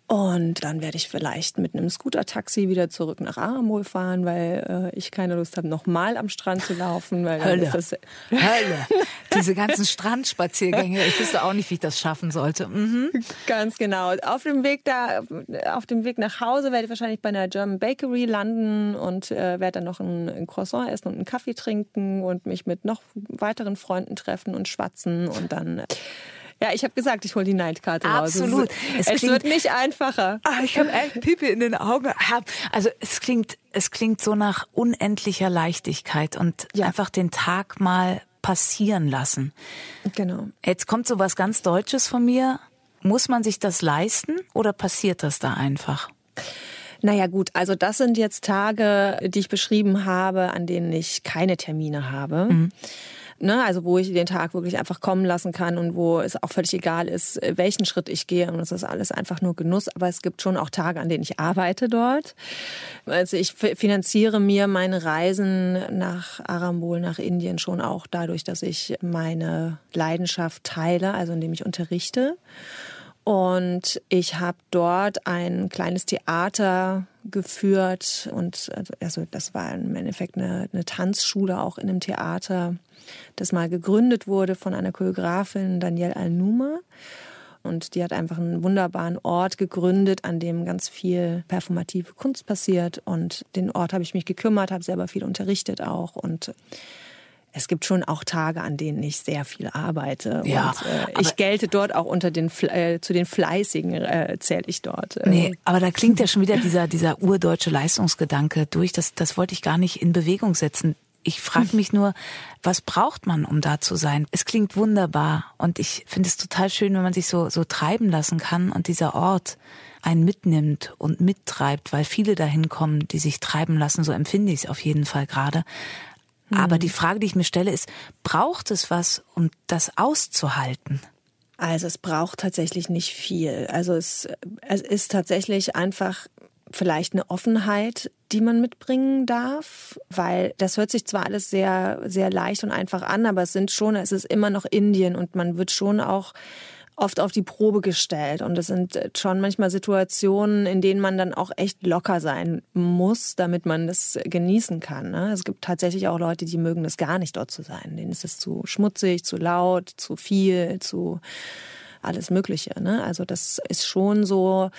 Und dann werde ich vielleicht mit einem Scooter-Taxi wieder zurück nach Aramol fahren, weil äh, ich keine Lust habe, nochmal am Strand zu laufen. Weil
Hölle. Das Hölle. Diese ganzen Strandspaziergänge, ich wüsste auch nicht, wie ich das schaffen sollte. Mhm.
Ganz genau. Auf dem Weg da, auf dem Weg nach Hause werde ich wahrscheinlich bei einer German Bakery landen und äh, werde dann noch ein, ein Croissant essen und einen Kaffee trinken und mich mit noch weiteren Freunden treffen und schwatzen und dann Ja, ich habe gesagt, ich hole die Neidkarte
raus. Absolut.
Es, es wird nicht einfacher.
Ah, ich habe echt Pipi in den Augen. Also es klingt, es klingt so nach unendlicher Leichtigkeit und ja. einfach den Tag mal passieren lassen.
Genau.
Jetzt kommt so was ganz Deutsches von mir. Muss man sich das leisten oder passiert das da einfach?
Naja gut, also das sind jetzt Tage, die ich beschrieben habe, an denen ich keine Termine habe. Mhm. Ne, also wo ich den Tag wirklich einfach kommen lassen kann und wo es auch völlig egal ist, welchen Schritt ich gehe. Und es ist alles einfach nur Genuss. Aber es gibt schon auch Tage, an denen ich arbeite dort. Also ich finanziere mir meine Reisen nach Arambol, nach Indien schon auch dadurch, dass ich meine Leidenschaft teile, also indem ich unterrichte. Und ich habe dort ein kleines Theater geführt und also das war im Endeffekt eine, eine Tanzschule auch in einem Theater, das mal gegründet wurde von einer Choreografin Danielle Al-Numa. Und die hat einfach einen wunderbaren Ort gegründet, an dem ganz viel performative Kunst passiert. Und den Ort habe ich mich gekümmert, habe selber viel unterrichtet auch und es gibt schon auch Tage, an denen ich sehr viel arbeite.
Ja,
und äh, ich gelte dort auch unter den äh, zu den Fleißigen äh, zähle ich dort.
Äh. Nee, aber da klingt ja schon wieder dieser dieser urdeutsche Leistungsgedanke durch. Das das wollte ich gar nicht in Bewegung setzen. Ich frage mich nur, was braucht man, um da zu sein? Es klingt wunderbar und ich finde es total schön, wenn man sich so so treiben lassen kann und dieser Ort einen mitnimmt und mittreibt, weil viele dahin kommen, die sich treiben lassen. So empfinde ich es auf jeden Fall gerade. Aber die Frage, die ich mir stelle, ist, braucht es was, um das auszuhalten?
Also es braucht tatsächlich nicht viel. Also es, es ist tatsächlich einfach vielleicht eine Offenheit, die man mitbringen darf, weil das hört sich zwar alles sehr, sehr leicht und einfach an, aber es sind schon, es ist immer noch Indien und man wird schon auch oft auf die Probe gestellt. Und es sind schon manchmal Situationen, in denen man dann auch echt locker sein muss, damit man das genießen kann. Ne? Es gibt tatsächlich auch Leute, die mögen es gar nicht, dort zu sein. Denen ist es zu schmutzig, zu laut, zu viel, zu alles Mögliche. Ne? Also das ist schon so,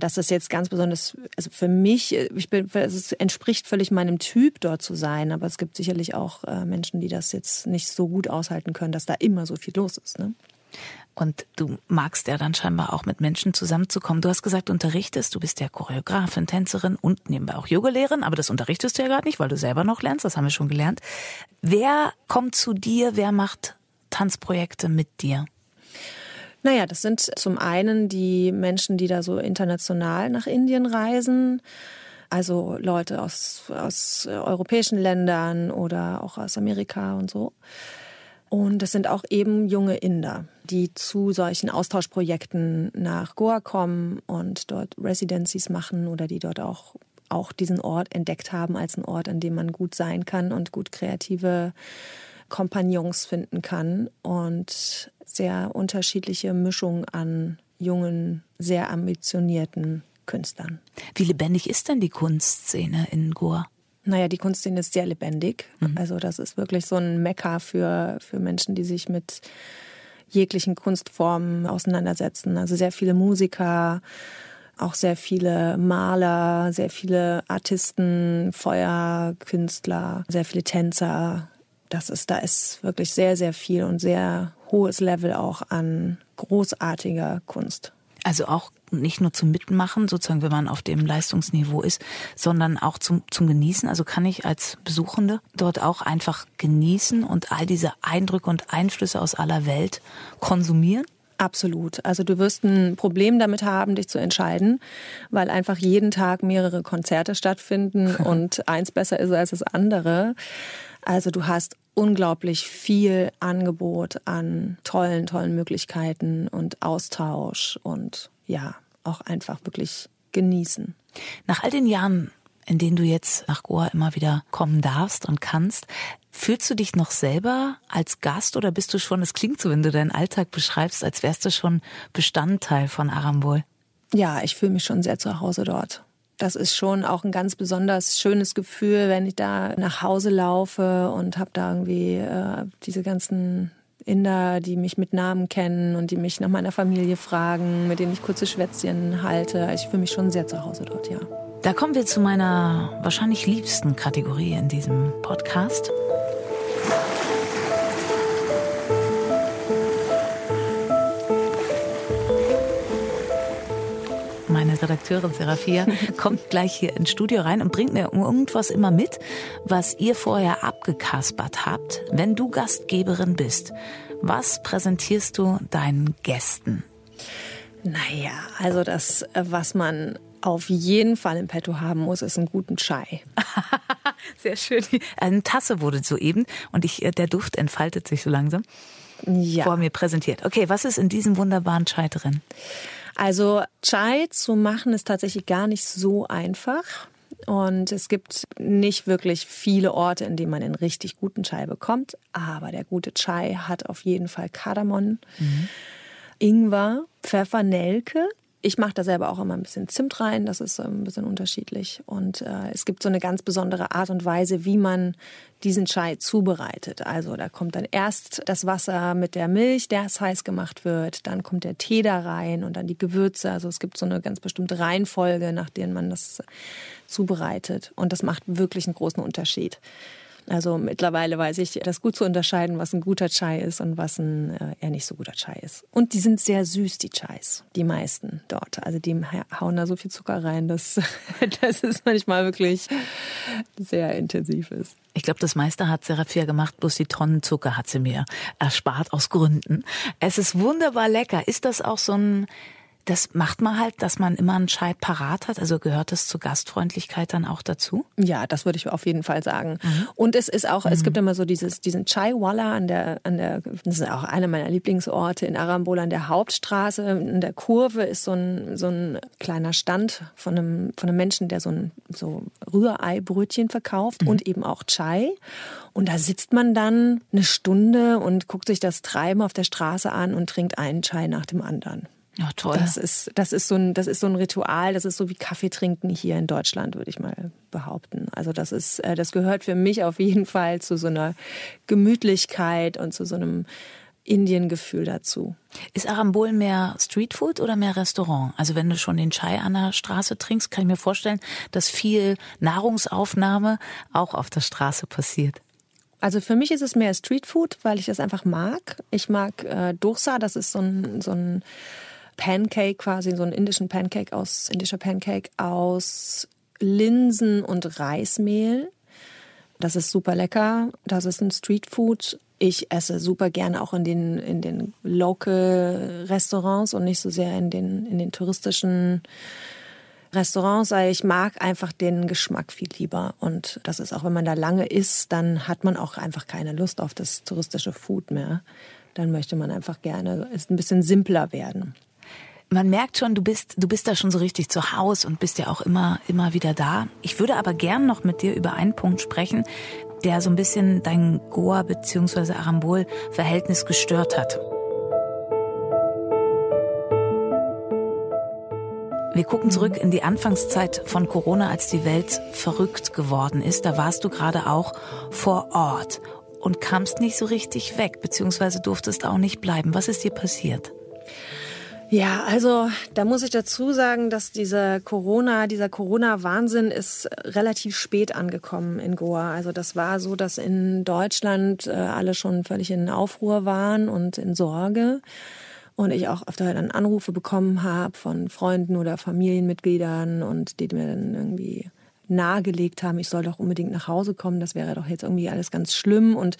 dass es jetzt ganz besonders, also für mich, ich bin, es entspricht völlig meinem Typ, dort zu sein. Aber es gibt sicherlich auch äh, Menschen, die das jetzt nicht so gut aushalten können, dass da immer so viel los ist. Ne?
Und du magst ja dann scheinbar auch mit Menschen zusammenzukommen. Du hast gesagt, du unterrichtest, du bist ja Choreografin, Tänzerin und nebenbei auch Yogalehrerin, aber das unterrichtest du ja gerade nicht, weil du selber noch lernst, das haben wir schon gelernt. Wer kommt zu dir, wer macht Tanzprojekte mit dir?
Naja, das sind zum einen die Menschen, die da so international nach Indien reisen. Also Leute aus, aus europäischen Ländern oder auch aus Amerika und so. Und das sind auch eben junge Inder, die zu solchen Austauschprojekten nach Goa kommen und dort Residencies machen oder die dort auch, auch diesen Ort entdeckt haben als einen Ort, an dem man gut sein kann und gut kreative Kompagnons finden kann und sehr unterschiedliche Mischung an jungen, sehr ambitionierten Künstlern.
Wie lebendig ist denn die Kunstszene in Goa?
Naja, die Kunstszene ist sehr lebendig. Mhm. Also das ist wirklich so ein Mekka für, für Menschen, die sich mit jeglichen Kunstformen auseinandersetzen. Also sehr viele Musiker, auch sehr viele Maler, sehr viele Artisten, Feuerkünstler, sehr viele Tänzer. Das ist, da ist wirklich sehr, sehr viel und sehr hohes Level auch an großartiger Kunst.
Also auch nicht nur zum Mitmachen, sozusagen, wenn man auf dem Leistungsniveau ist, sondern auch zum, zum Genießen. Also kann ich als Besuchende dort auch einfach genießen und all diese Eindrücke und Einflüsse aus aller Welt konsumieren?
Absolut. Also du wirst ein Problem damit haben, dich zu entscheiden, weil einfach jeden Tag mehrere Konzerte stattfinden und eins besser ist als das andere. Also du hast unglaublich viel Angebot an tollen, tollen Möglichkeiten und Austausch und ja, auch einfach wirklich genießen.
Nach all den Jahren, in denen du jetzt nach Goa immer wieder kommen darfst und kannst, fühlst du dich noch selber als Gast oder bist du schon, es klingt so, wenn du deinen Alltag beschreibst, als wärst du schon Bestandteil von Arambol?
Ja, ich fühle mich schon sehr zu Hause dort. Das ist schon auch ein ganz besonders schönes Gefühl, wenn ich da nach Hause laufe und habe da irgendwie äh, diese ganzen Inder, die mich mit Namen kennen und die mich nach meiner Familie fragen, mit denen ich kurze Schwätzchen halte. Ich fühle mich schon sehr zu Hause dort, ja.
Da kommen wir zu meiner wahrscheinlich liebsten Kategorie in diesem Podcast. Redakteurin Serafia, kommt gleich hier ins Studio rein und bringt mir irgendwas immer mit, was ihr vorher abgekaspert habt. Wenn du Gastgeberin bist, was präsentierst du deinen Gästen?
Naja, also das, was man auf jeden Fall im Petto haben muss, ist einen guten Chai.
Sehr schön. Eine Tasse wurde soeben und ich, der Duft entfaltet sich so langsam. Ja. Vor mir präsentiert. Okay, was ist in diesem wunderbaren Chai drin?
Also Chai zu machen ist tatsächlich gar nicht so einfach. Und es gibt nicht wirklich viele Orte, in denen man einen richtig guten Chai bekommt. Aber der gute Chai hat auf jeden Fall Kardamom, mhm. Ingwer, Pfeffer, Nelke. Ich mache da selber auch immer ein bisschen Zimt rein, das ist ähm, ein bisschen unterschiedlich. Und äh, es gibt so eine ganz besondere Art und Weise, wie man diesen Chai zubereitet. Also da kommt dann erst das Wasser mit der Milch, der heiß gemacht wird, dann kommt der Tee da rein und dann die Gewürze. Also es gibt so eine ganz bestimmte Reihenfolge, nach der man das zubereitet. Und das macht wirklich einen großen Unterschied. Also mittlerweile weiß ich das gut zu unterscheiden, was ein guter Chai ist und was ein äh, eher nicht so guter Chai ist. Und die sind sehr süß, die Chais, die meisten dort. Also die hauen da so viel Zucker rein, dass das ist manchmal wirklich sehr intensiv ist.
Ich glaube, das meiste hat Serafia gemacht, bloß die Tonnen Zucker hat sie mir erspart aus Gründen. Es ist wunderbar lecker. Ist das auch so ein das macht man halt, dass man immer einen Chai parat hat. Also gehört das zur Gastfreundlichkeit dann auch dazu?
Ja, das würde ich auf jeden Fall sagen. Mhm. Und es ist auch, mhm. es gibt immer so dieses, diesen Chai Walla an der, an der, das ist auch einer meiner Lieblingsorte in Arambol an der Hauptstraße. In der Kurve ist so ein, so ein kleiner Stand von einem, von einem Menschen, der so ein, so Rührei-Brötchen verkauft mhm. und eben auch Chai. Und da sitzt man dann eine Stunde und guckt sich das Treiben auf der Straße an und trinkt einen Chai nach dem anderen.
Ja, toll.
Das ist, das ist so ein, das ist so ein Ritual, das ist so wie Kaffee trinken hier in Deutschland, würde ich mal behaupten. Also das ist, äh, das gehört für mich auf jeden Fall zu so einer Gemütlichkeit und zu so einem Indiengefühl dazu.
Ist Arambol mehr Streetfood oder mehr Restaurant? Also wenn du schon den Chai an der Straße trinkst, kann ich mir vorstellen, dass viel Nahrungsaufnahme auch auf der Straße passiert.
Also für mich ist es mehr Streetfood, weil ich das einfach mag. Ich mag äh, Dosa, das ist so ein, so ein Pancake quasi, so einen indischen Pancake aus, indischer Pancake aus Linsen und Reismehl. Das ist super lecker. Das ist ein Streetfood. Ich esse super gerne auch in den, in den Local Restaurants und nicht so sehr in den, in den touristischen Restaurants, ich mag einfach den Geschmack viel lieber. Und das ist auch, wenn man da lange isst, dann hat man auch einfach keine Lust auf das touristische Food mehr. Dann möchte man einfach gerne, ist ein bisschen simpler werden
man merkt schon, du bist, du bist da schon so richtig zu Hause und bist ja auch immer, immer wieder da. Ich würde aber gern noch mit dir über einen Punkt sprechen, der so ein bisschen dein Goa bzw. Arambol-Verhältnis gestört hat. Wir gucken zurück in die Anfangszeit von Corona, als die Welt verrückt geworden ist. Da warst du gerade auch vor Ort und kamst nicht so richtig weg, beziehungsweise durftest auch nicht bleiben. Was ist dir passiert?
Ja, also da muss ich dazu sagen, dass dieser Corona, dieser Corona-Wahnsinn ist relativ spät angekommen in Goa. Also das war so, dass in Deutschland äh, alle schon völlig in Aufruhr waren und in Sorge. Und ich auch öfter dann Anrufe bekommen habe von Freunden oder Familienmitgliedern und die mir dann irgendwie nahegelegt haben, ich soll doch unbedingt nach Hause kommen, das wäre doch jetzt irgendwie alles ganz schlimm. Und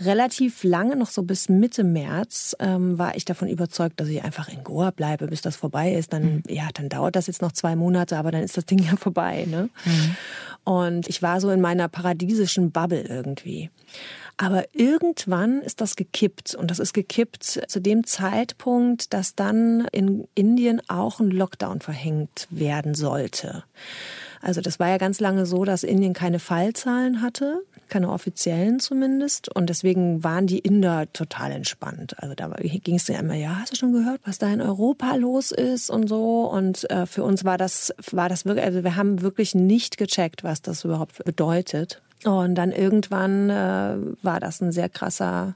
relativ lange, noch so bis Mitte März, ähm, war ich davon überzeugt, dass ich einfach in Goa bleibe, bis das vorbei ist. Dann, mhm. ja, dann dauert das jetzt noch zwei Monate, aber dann ist das Ding ja vorbei. Ne? Mhm. Und ich war so in meiner paradiesischen Bubble irgendwie. Aber irgendwann ist das gekippt und das ist gekippt zu dem Zeitpunkt, dass dann in Indien auch ein Lockdown verhängt werden sollte. Also das war ja ganz lange so, dass Indien keine Fallzahlen hatte, keine offiziellen zumindest. Und deswegen waren die Inder total entspannt. Also da ging es ja immer, ja, hast du schon gehört, was da in Europa los ist und so. Und äh, für uns war das, war das wirklich, also wir haben wirklich nicht gecheckt, was das überhaupt bedeutet. Und dann irgendwann äh, war das ein sehr krasser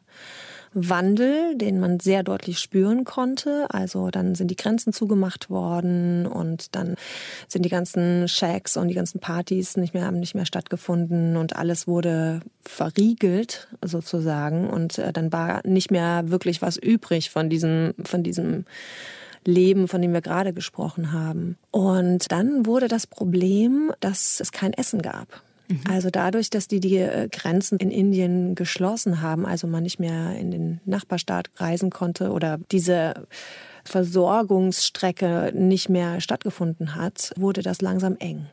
Wandel, den man sehr deutlich spüren konnte. Also dann sind die Grenzen zugemacht worden und dann sind die ganzen Shacks und die ganzen Partys nicht mehr, haben nicht mehr stattgefunden und alles wurde verriegelt sozusagen und äh, dann war nicht mehr wirklich was übrig von diesem, von diesem leben, von dem wir gerade gesprochen haben. Und dann wurde das Problem, dass es kein Essen gab. Mhm. Also dadurch, dass die die äh, Grenzen in Indien geschlossen haben, also man nicht mehr in den Nachbarstaat reisen konnte oder diese Versorgungsstrecke nicht mehr stattgefunden hat, wurde das langsam eng.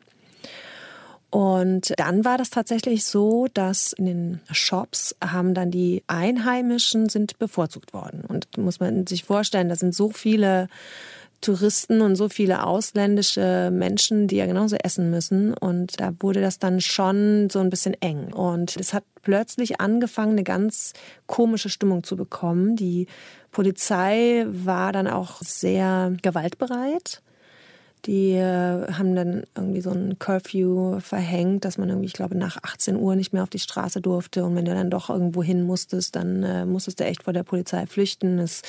Und dann war das tatsächlich so, dass in den Shops haben dann die Einheimischen sind bevorzugt worden. Und muss man sich vorstellen, da sind so viele Touristen und so viele ausländische Menschen, die ja genauso essen müssen. Und da wurde das dann schon so ein bisschen eng. Und es hat plötzlich angefangen, eine ganz komische Stimmung zu bekommen. Die Polizei war dann auch sehr gewaltbereit. Die äh, haben dann irgendwie so ein Curfew verhängt, dass man irgendwie, ich glaube, nach 18 Uhr nicht mehr auf die Straße durfte. Und wenn du dann doch irgendwo hin musstest, dann äh, musstest du echt vor der Polizei flüchten. Es,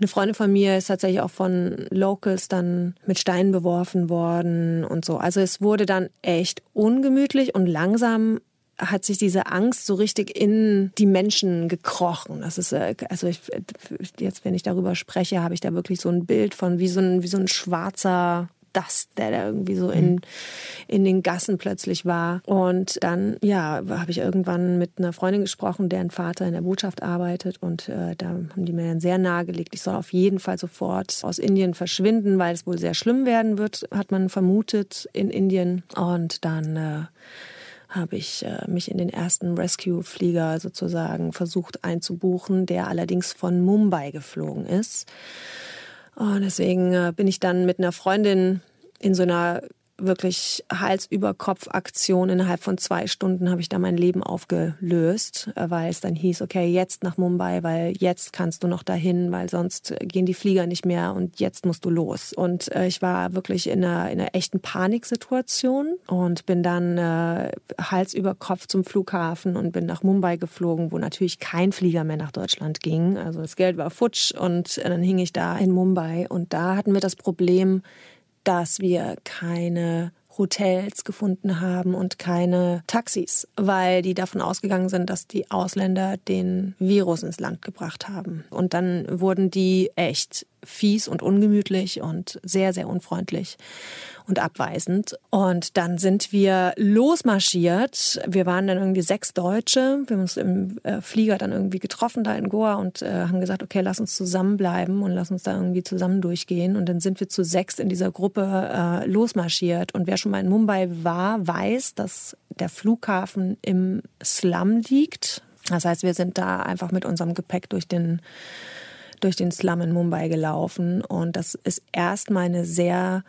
eine Freundin von mir ist tatsächlich auch von Locals dann mit Steinen beworfen worden und so. Also es wurde dann echt ungemütlich und langsam hat sich diese Angst so richtig in die Menschen gekrochen. Das ist, äh, also ich, jetzt, wenn ich darüber spreche, habe ich da wirklich so ein Bild von wie so ein, wie so ein schwarzer Dust, der da irgendwie so in, mhm. in den Gassen plötzlich war. Und dann, ja, habe ich irgendwann mit einer Freundin gesprochen, deren Vater in der Botschaft arbeitet. Und äh, da haben die mir dann sehr nahegelegt, ich soll auf jeden Fall sofort aus Indien verschwinden, weil es wohl sehr schlimm werden wird, hat man vermutet in Indien. Und dann äh, habe ich äh, mich in den ersten Rescue-Flieger sozusagen versucht einzubuchen, der allerdings von Mumbai geflogen ist. Und deswegen äh, bin ich dann mit einer Freundin in so einer wirklich Hals über Kopf Aktion. Innerhalb von zwei Stunden habe ich da mein Leben aufgelöst, äh, weil es dann hieß, okay, jetzt nach Mumbai, weil jetzt kannst du noch dahin, weil sonst gehen die Flieger nicht mehr und jetzt musst du los. Und äh, ich war wirklich in einer, in einer echten Paniksituation und bin dann äh, Hals über Kopf zum Flughafen und bin nach Mumbai geflogen, wo natürlich kein Flieger mehr nach Deutschland ging. Also das Geld war futsch und dann hing ich da in Mumbai und da hatten wir das Problem, dass wir keine Hotels gefunden haben und keine Taxis, weil die davon ausgegangen sind, dass die Ausländer den Virus ins Land gebracht haben. Und dann wurden die echt fies und ungemütlich und sehr, sehr unfreundlich und abweisend. Und dann sind wir losmarschiert. Wir waren dann irgendwie sechs Deutsche. Wir haben uns im äh, Flieger dann irgendwie getroffen da in Goa und äh, haben gesagt, okay, lass uns zusammenbleiben und lass uns da irgendwie zusammen durchgehen. Und dann sind wir zu sechs in dieser Gruppe äh, losmarschiert. Und wer schon mal in Mumbai war, weiß, dass der Flughafen im Slum liegt. Das heißt, wir sind da einfach mit unserem Gepäck durch den durch den Slum in Mumbai gelaufen und das ist erstmal eine sehr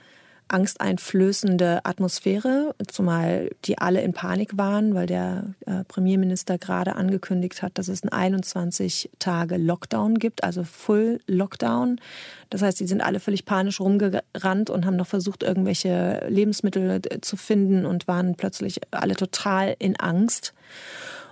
angsteinflößende Atmosphäre, zumal die alle in Panik waren, weil der äh, Premierminister gerade angekündigt hat, dass es einen 21 Tage Lockdown gibt, also Full Lockdown. Das heißt, die sind alle völlig panisch rumgerannt und haben noch versucht, irgendwelche Lebensmittel äh, zu finden und waren plötzlich alle total in Angst.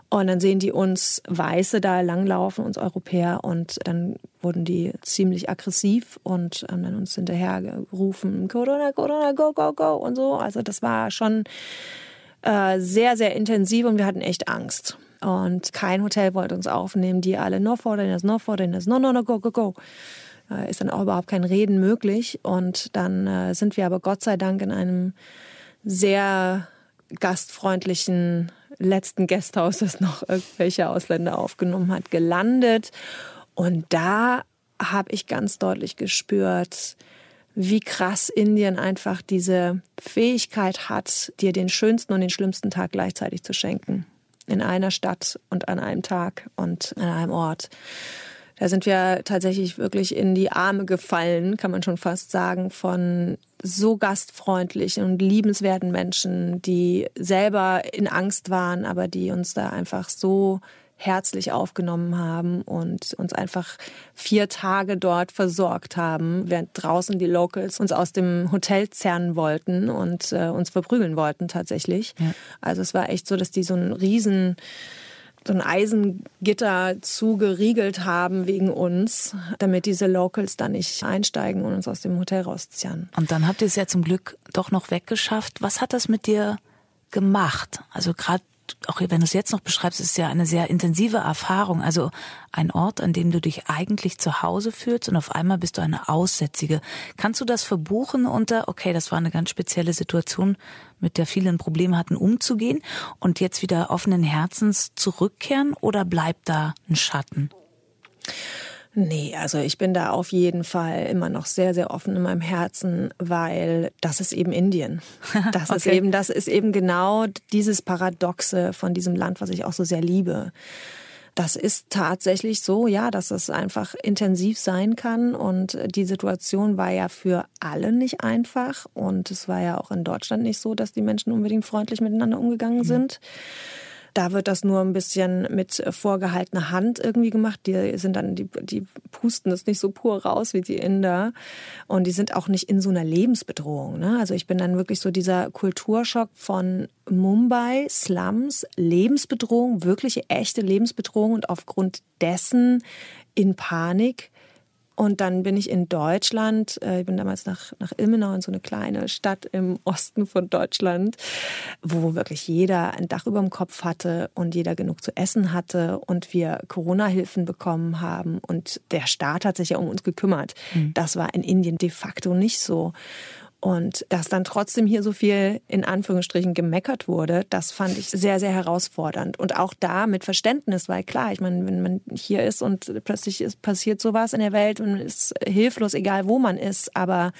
Und dann sehen die uns Weiße da langlaufen, uns Europäer, und dann wurden die ziemlich aggressiv und haben dann uns hinterher gerufen, Corona, Corona, go, go, go und so. Also das war schon äh, sehr, sehr intensiv und wir hatten echt Angst. Und kein Hotel wollte uns aufnehmen, die alle no foreigners, no foreigners, no, no, no, go, go, go. Äh, ist dann auch überhaupt kein Reden möglich. Und dann äh, sind wir aber Gott sei Dank in einem sehr gastfreundlichen letzten Gasthaus, das noch irgendwelche Ausländer aufgenommen hat, gelandet. Und da habe ich ganz deutlich gespürt, wie krass Indien einfach diese Fähigkeit hat, dir den schönsten und den schlimmsten Tag gleichzeitig zu schenken. In einer Stadt und an einem Tag und an einem Ort. Da sind wir tatsächlich wirklich in die Arme gefallen, kann man schon fast sagen, von so gastfreundlichen und liebenswerten Menschen, die selber in Angst waren, aber die uns da einfach so herzlich aufgenommen haben und uns einfach vier Tage dort versorgt haben, während draußen die Locals uns aus dem Hotel zerren wollten und äh, uns verprügeln wollten tatsächlich. Ja. Also es war echt so, dass die so einen riesen so ein Eisengitter zugeriegelt haben wegen uns, damit diese Locals da nicht einsteigen und uns aus dem Hotel rausziehen.
Und dann habt ihr es ja zum Glück doch noch weggeschafft. Was hat das mit dir gemacht? Also gerade auch wenn du es jetzt noch beschreibst, ist ja eine sehr intensive Erfahrung. Also ein Ort, an dem du dich eigentlich zu Hause fühlst und auf einmal bist du eine Aussätzige. Kannst du das verbuchen unter, okay, das war eine ganz spezielle Situation, mit der vielen Probleme hatten, umzugehen und jetzt wieder offenen Herzens zurückkehren oder bleibt da ein Schatten?
Nee, also ich bin da auf jeden Fall immer noch sehr, sehr offen in meinem Herzen, weil das ist eben Indien. Das okay. ist eben, das ist eben genau dieses Paradoxe von diesem Land, was ich auch so sehr liebe. Das ist tatsächlich so, ja, dass es einfach intensiv sein kann. Und die Situation war ja für alle nicht einfach. Und es war ja auch in Deutschland nicht so, dass die Menschen unbedingt freundlich miteinander umgegangen mhm. sind. Mhm. Da wird das nur ein bisschen mit vorgehaltener Hand irgendwie gemacht. Die sind dann, die, die pusten das nicht so pur raus wie die Inder. Und die sind auch nicht in so einer Lebensbedrohung. Ne? Also ich bin dann wirklich so dieser Kulturschock von Mumbai, Slums, Lebensbedrohung, wirkliche echte Lebensbedrohung und aufgrund dessen in Panik und dann bin ich in Deutschland, äh, ich bin damals nach, nach Ilmenau in so eine kleine Stadt im Osten von Deutschland, wo wirklich jeder ein Dach über dem Kopf hatte und jeder genug zu essen hatte und wir Corona-Hilfen bekommen haben und der Staat hat sich ja um uns gekümmert. Mhm. Das war in Indien de facto nicht so. Und dass dann trotzdem hier so viel in Anführungsstrichen gemeckert wurde, das fand ich sehr, sehr herausfordernd. Und auch da mit Verständnis, weil klar, ich meine, wenn man hier ist und plötzlich ist, passiert sowas in der Welt und ist hilflos, egal wo man ist, aber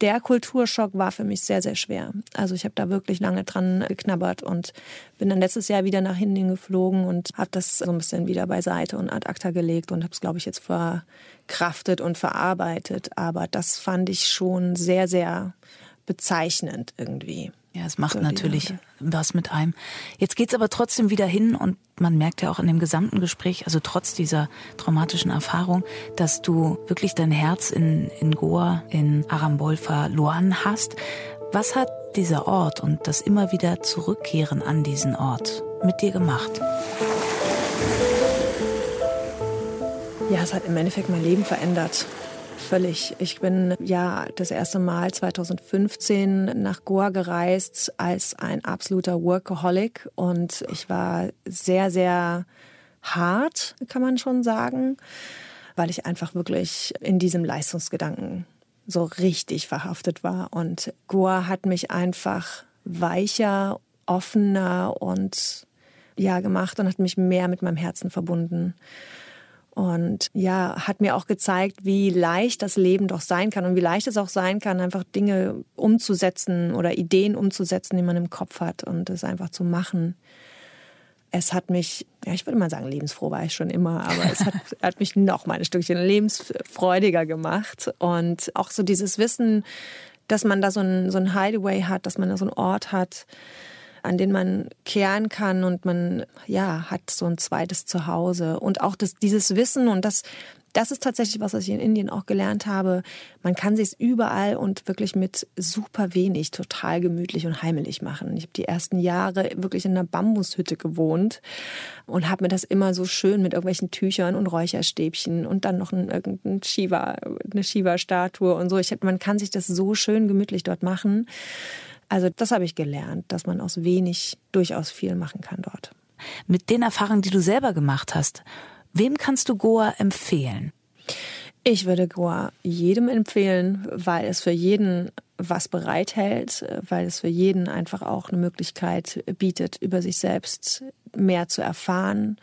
der Kulturschock war für mich sehr, sehr schwer. Also ich habe da wirklich lange dran geknabbert und bin dann letztes Jahr wieder nach Indien geflogen und habe das so ein bisschen wieder beiseite und ad acta gelegt und habe es, glaube ich, jetzt verkraftet und verarbeitet. Aber das fand ich schon sehr, sehr bezeichnend irgendwie.
Ja, es macht natürlich was mit einem. Jetzt geht's aber trotzdem wieder hin und man merkt ja auch in dem gesamten Gespräch, also trotz dieser traumatischen Erfahrung, dass du wirklich dein Herz in, in Goa, in Arambol verloren hast. Was hat dieser Ort und das immer wieder Zurückkehren an diesen Ort mit dir gemacht?
Ja, es hat im Endeffekt mein Leben verändert völlig. Ich bin ja das erste Mal 2015 nach Goa gereist als ein absoluter Workaholic und ich war sehr, sehr hart, kann man schon sagen, weil ich einfach wirklich in diesem Leistungsgedanken so richtig verhaftet war. Und Goa hat mich einfach weicher, offener und ja gemacht und hat mich mehr mit meinem Herzen verbunden. Und ja, hat mir auch gezeigt, wie leicht das Leben doch sein kann und wie leicht es auch sein kann, einfach Dinge umzusetzen oder Ideen umzusetzen, die man im Kopf hat und es einfach zu machen. Es hat mich, ja, ich würde mal sagen, lebensfroh war ich schon immer, aber es hat, hat mich noch mal ein Stückchen lebensfreudiger gemacht. Und auch so dieses Wissen, dass man da so ein, so ein Hideaway hat, dass man da so einen Ort hat, an den man kehren kann und man ja hat so ein zweites Zuhause und auch das, dieses Wissen und das das ist tatsächlich was, was ich in Indien auch gelernt habe. Man kann sich überall und wirklich mit super wenig total gemütlich und heimelig machen. Ich habe die ersten Jahre wirklich in einer Bambushütte gewohnt und habe mir das immer so schön mit irgendwelchen Tüchern und Räucherstäbchen und dann noch ein, irgendein Shiva, eine Shiva-Statue und so. Ich man kann sich das so schön gemütlich dort machen. Also das habe ich gelernt, dass man aus wenig durchaus viel machen kann dort.
Mit den Erfahrungen, die du selber gemacht hast, wem kannst du Goa empfehlen?
Ich würde Goa jedem empfehlen, weil es für jeden was bereithält, weil es für jeden einfach auch eine Möglichkeit bietet, über sich selbst mehr zu erfahren.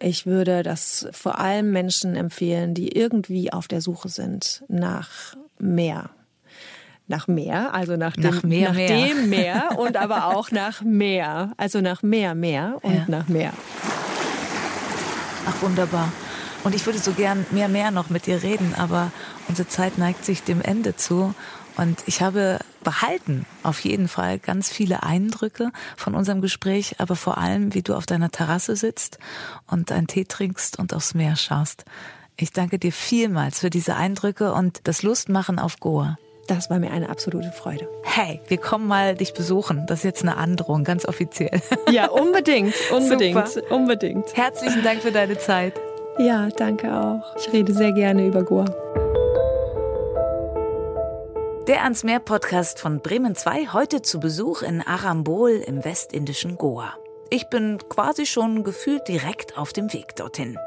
Ich würde das vor allem Menschen empfehlen, die irgendwie auf der Suche sind nach mehr nach mehr, also nach, dem, nach, mehr, nach mehr. dem Meer und aber auch nach mehr, also nach mehr, mehr und ja. nach mehr.
Ach, wunderbar. Und ich würde so gern mehr, mehr noch mit dir reden, aber unsere Zeit neigt sich dem Ende zu. Und ich habe behalten auf jeden Fall ganz viele Eindrücke von unserem Gespräch, aber vor allem, wie du auf deiner Terrasse sitzt und einen Tee trinkst und aufs Meer schaust. Ich danke dir vielmals für diese Eindrücke und das Lustmachen auf Goa.
Das war mir eine absolute Freude.
Hey, wir kommen mal dich besuchen. Das ist jetzt eine Androhung, ganz offiziell.
Ja, unbedingt, unbedingt, Super. unbedingt.
Herzlichen Dank für deine Zeit.
Ja, danke auch. Ich rede sehr gerne über Goa.
Der Ans Meer Podcast von Bremen 2 heute zu Besuch in Arambol im westindischen Goa. ich bin quasi schon gefühlt direkt auf dem Weg dorthin.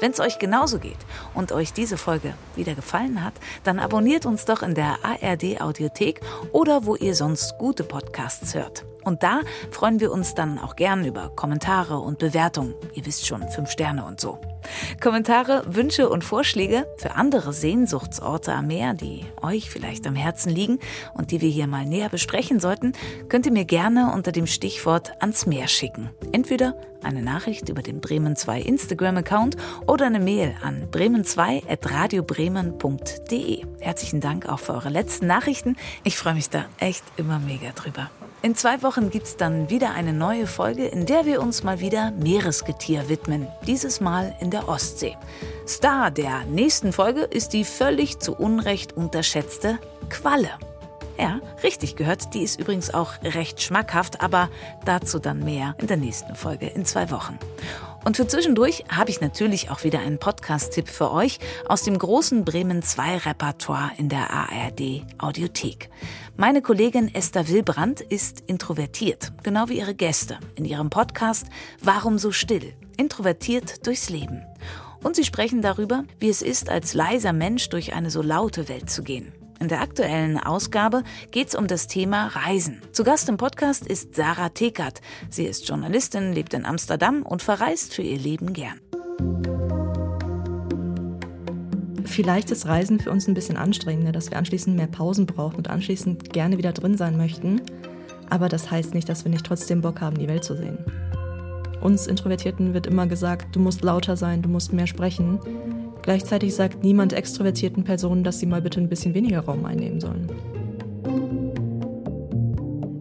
Wenn es euch genauso geht und euch diese Folge wieder gefallen hat, dann abonniert uns doch in der ARD Audiothek oder wo ihr sonst gute Podcasts hört. Und da freuen wir uns dann auch gern über Kommentare und Bewertungen. Ihr wisst schon, fünf Sterne und so. Kommentare, Wünsche und Vorschläge für andere Sehnsuchtsorte am Meer, die euch vielleicht am Herzen liegen und die wir hier mal näher besprechen sollten, könnt ihr mir gerne unter dem Stichwort ans Meer schicken. Entweder eine Nachricht über den Bremen 2 Instagram-Account oder eine Mail an bremen2.radiobremen.de. Herzlichen Dank auch für eure letzten Nachrichten. Ich freue mich da echt immer mega drüber. In zwei Wochen gibt es dann wieder eine neue Folge, in der wir uns mal wieder Meeresgetier widmen. Dieses Mal in der Ostsee. Star der nächsten Folge ist die völlig zu Unrecht unterschätzte Qualle. Ja, richtig gehört, die ist übrigens auch recht schmackhaft, aber dazu dann mehr in der nächsten Folge in zwei Wochen. Und für zwischendurch habe ich natürlich auch wieder einen Podcast-Tipp für euch aus dem großen Bremen 2 Repertoire in der ARD Audiothek. Meine Kollegin Esther Wilbrand ist introvertiert, genau wie ihre Gäste in ihrem Podcast Warum so still? Introvertiert durchs Leben. Und sie sprechen darüber, wie es ist, als leiser Mensch durch eine so laute Welt zu gehen. In der aktuellen Ausgabe geht es um das Thema Reisen. Zu Gast im Podcast ist Sarah Tekert. Sie ist Journalistin, lebt in Amsterdam und verreist für ihr Leben gern.
Vielleicht ist Reisen für uns ein bisschen anstrengender, dass wir anschließend mehr Pausen brauchen und anschließend gerne wieder drin sein möchten. Aber das heißt nicht, dass wir nicht trotzdem Bock haben, die Welt zu sehen. Uns Introvertierten wird immer gesagt, du musst lauter sein, du musst mehr sprechen. Gleichzeitig sagt niemand extrovertierten Personen, dass sie mal bitte ein bisschen weniger Raum einnehmen sollen.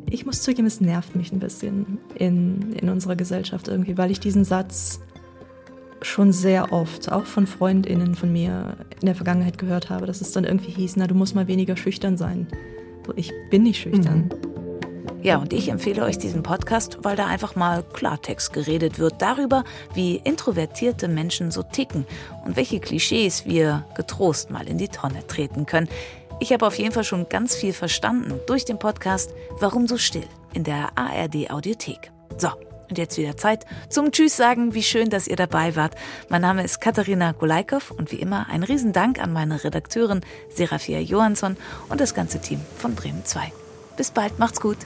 Ich muss zugeben, es nervt mich ein bisschen in, in unserer Gesellschaft irgendwie, weil ich diesen Satz schon sehr oft, auch von Freundinnen von mir in der Vergangenheit gehört habe, dass es dann irgendwie hieß, na, du musst mal weniger schüchtern sein. So, ich bin nicht schüchtern. Mhm.
Ja, und ich empfehle euch diesen Podcast, weil da einfach mal Klartext geredet wird darüber, wie introvertierte Menschen so ticken und welche Klischees wir getrost mal in die Tonne treten können. Ich habe auf jeden Fall schon ganz viel verstanden durch den Podcast Warum so still in der ARD Audiothek. So, und jetzt wieder Zeit zum Tschüss sagen. Wie schön, dass ihr dabei wart. Mein Name ist Katharina Gulaikow und wie immer ein Riesendank an meine Redakteurin Serafia Johansson und das ganze Team von Bremen 2. Bis bald, macht's gut.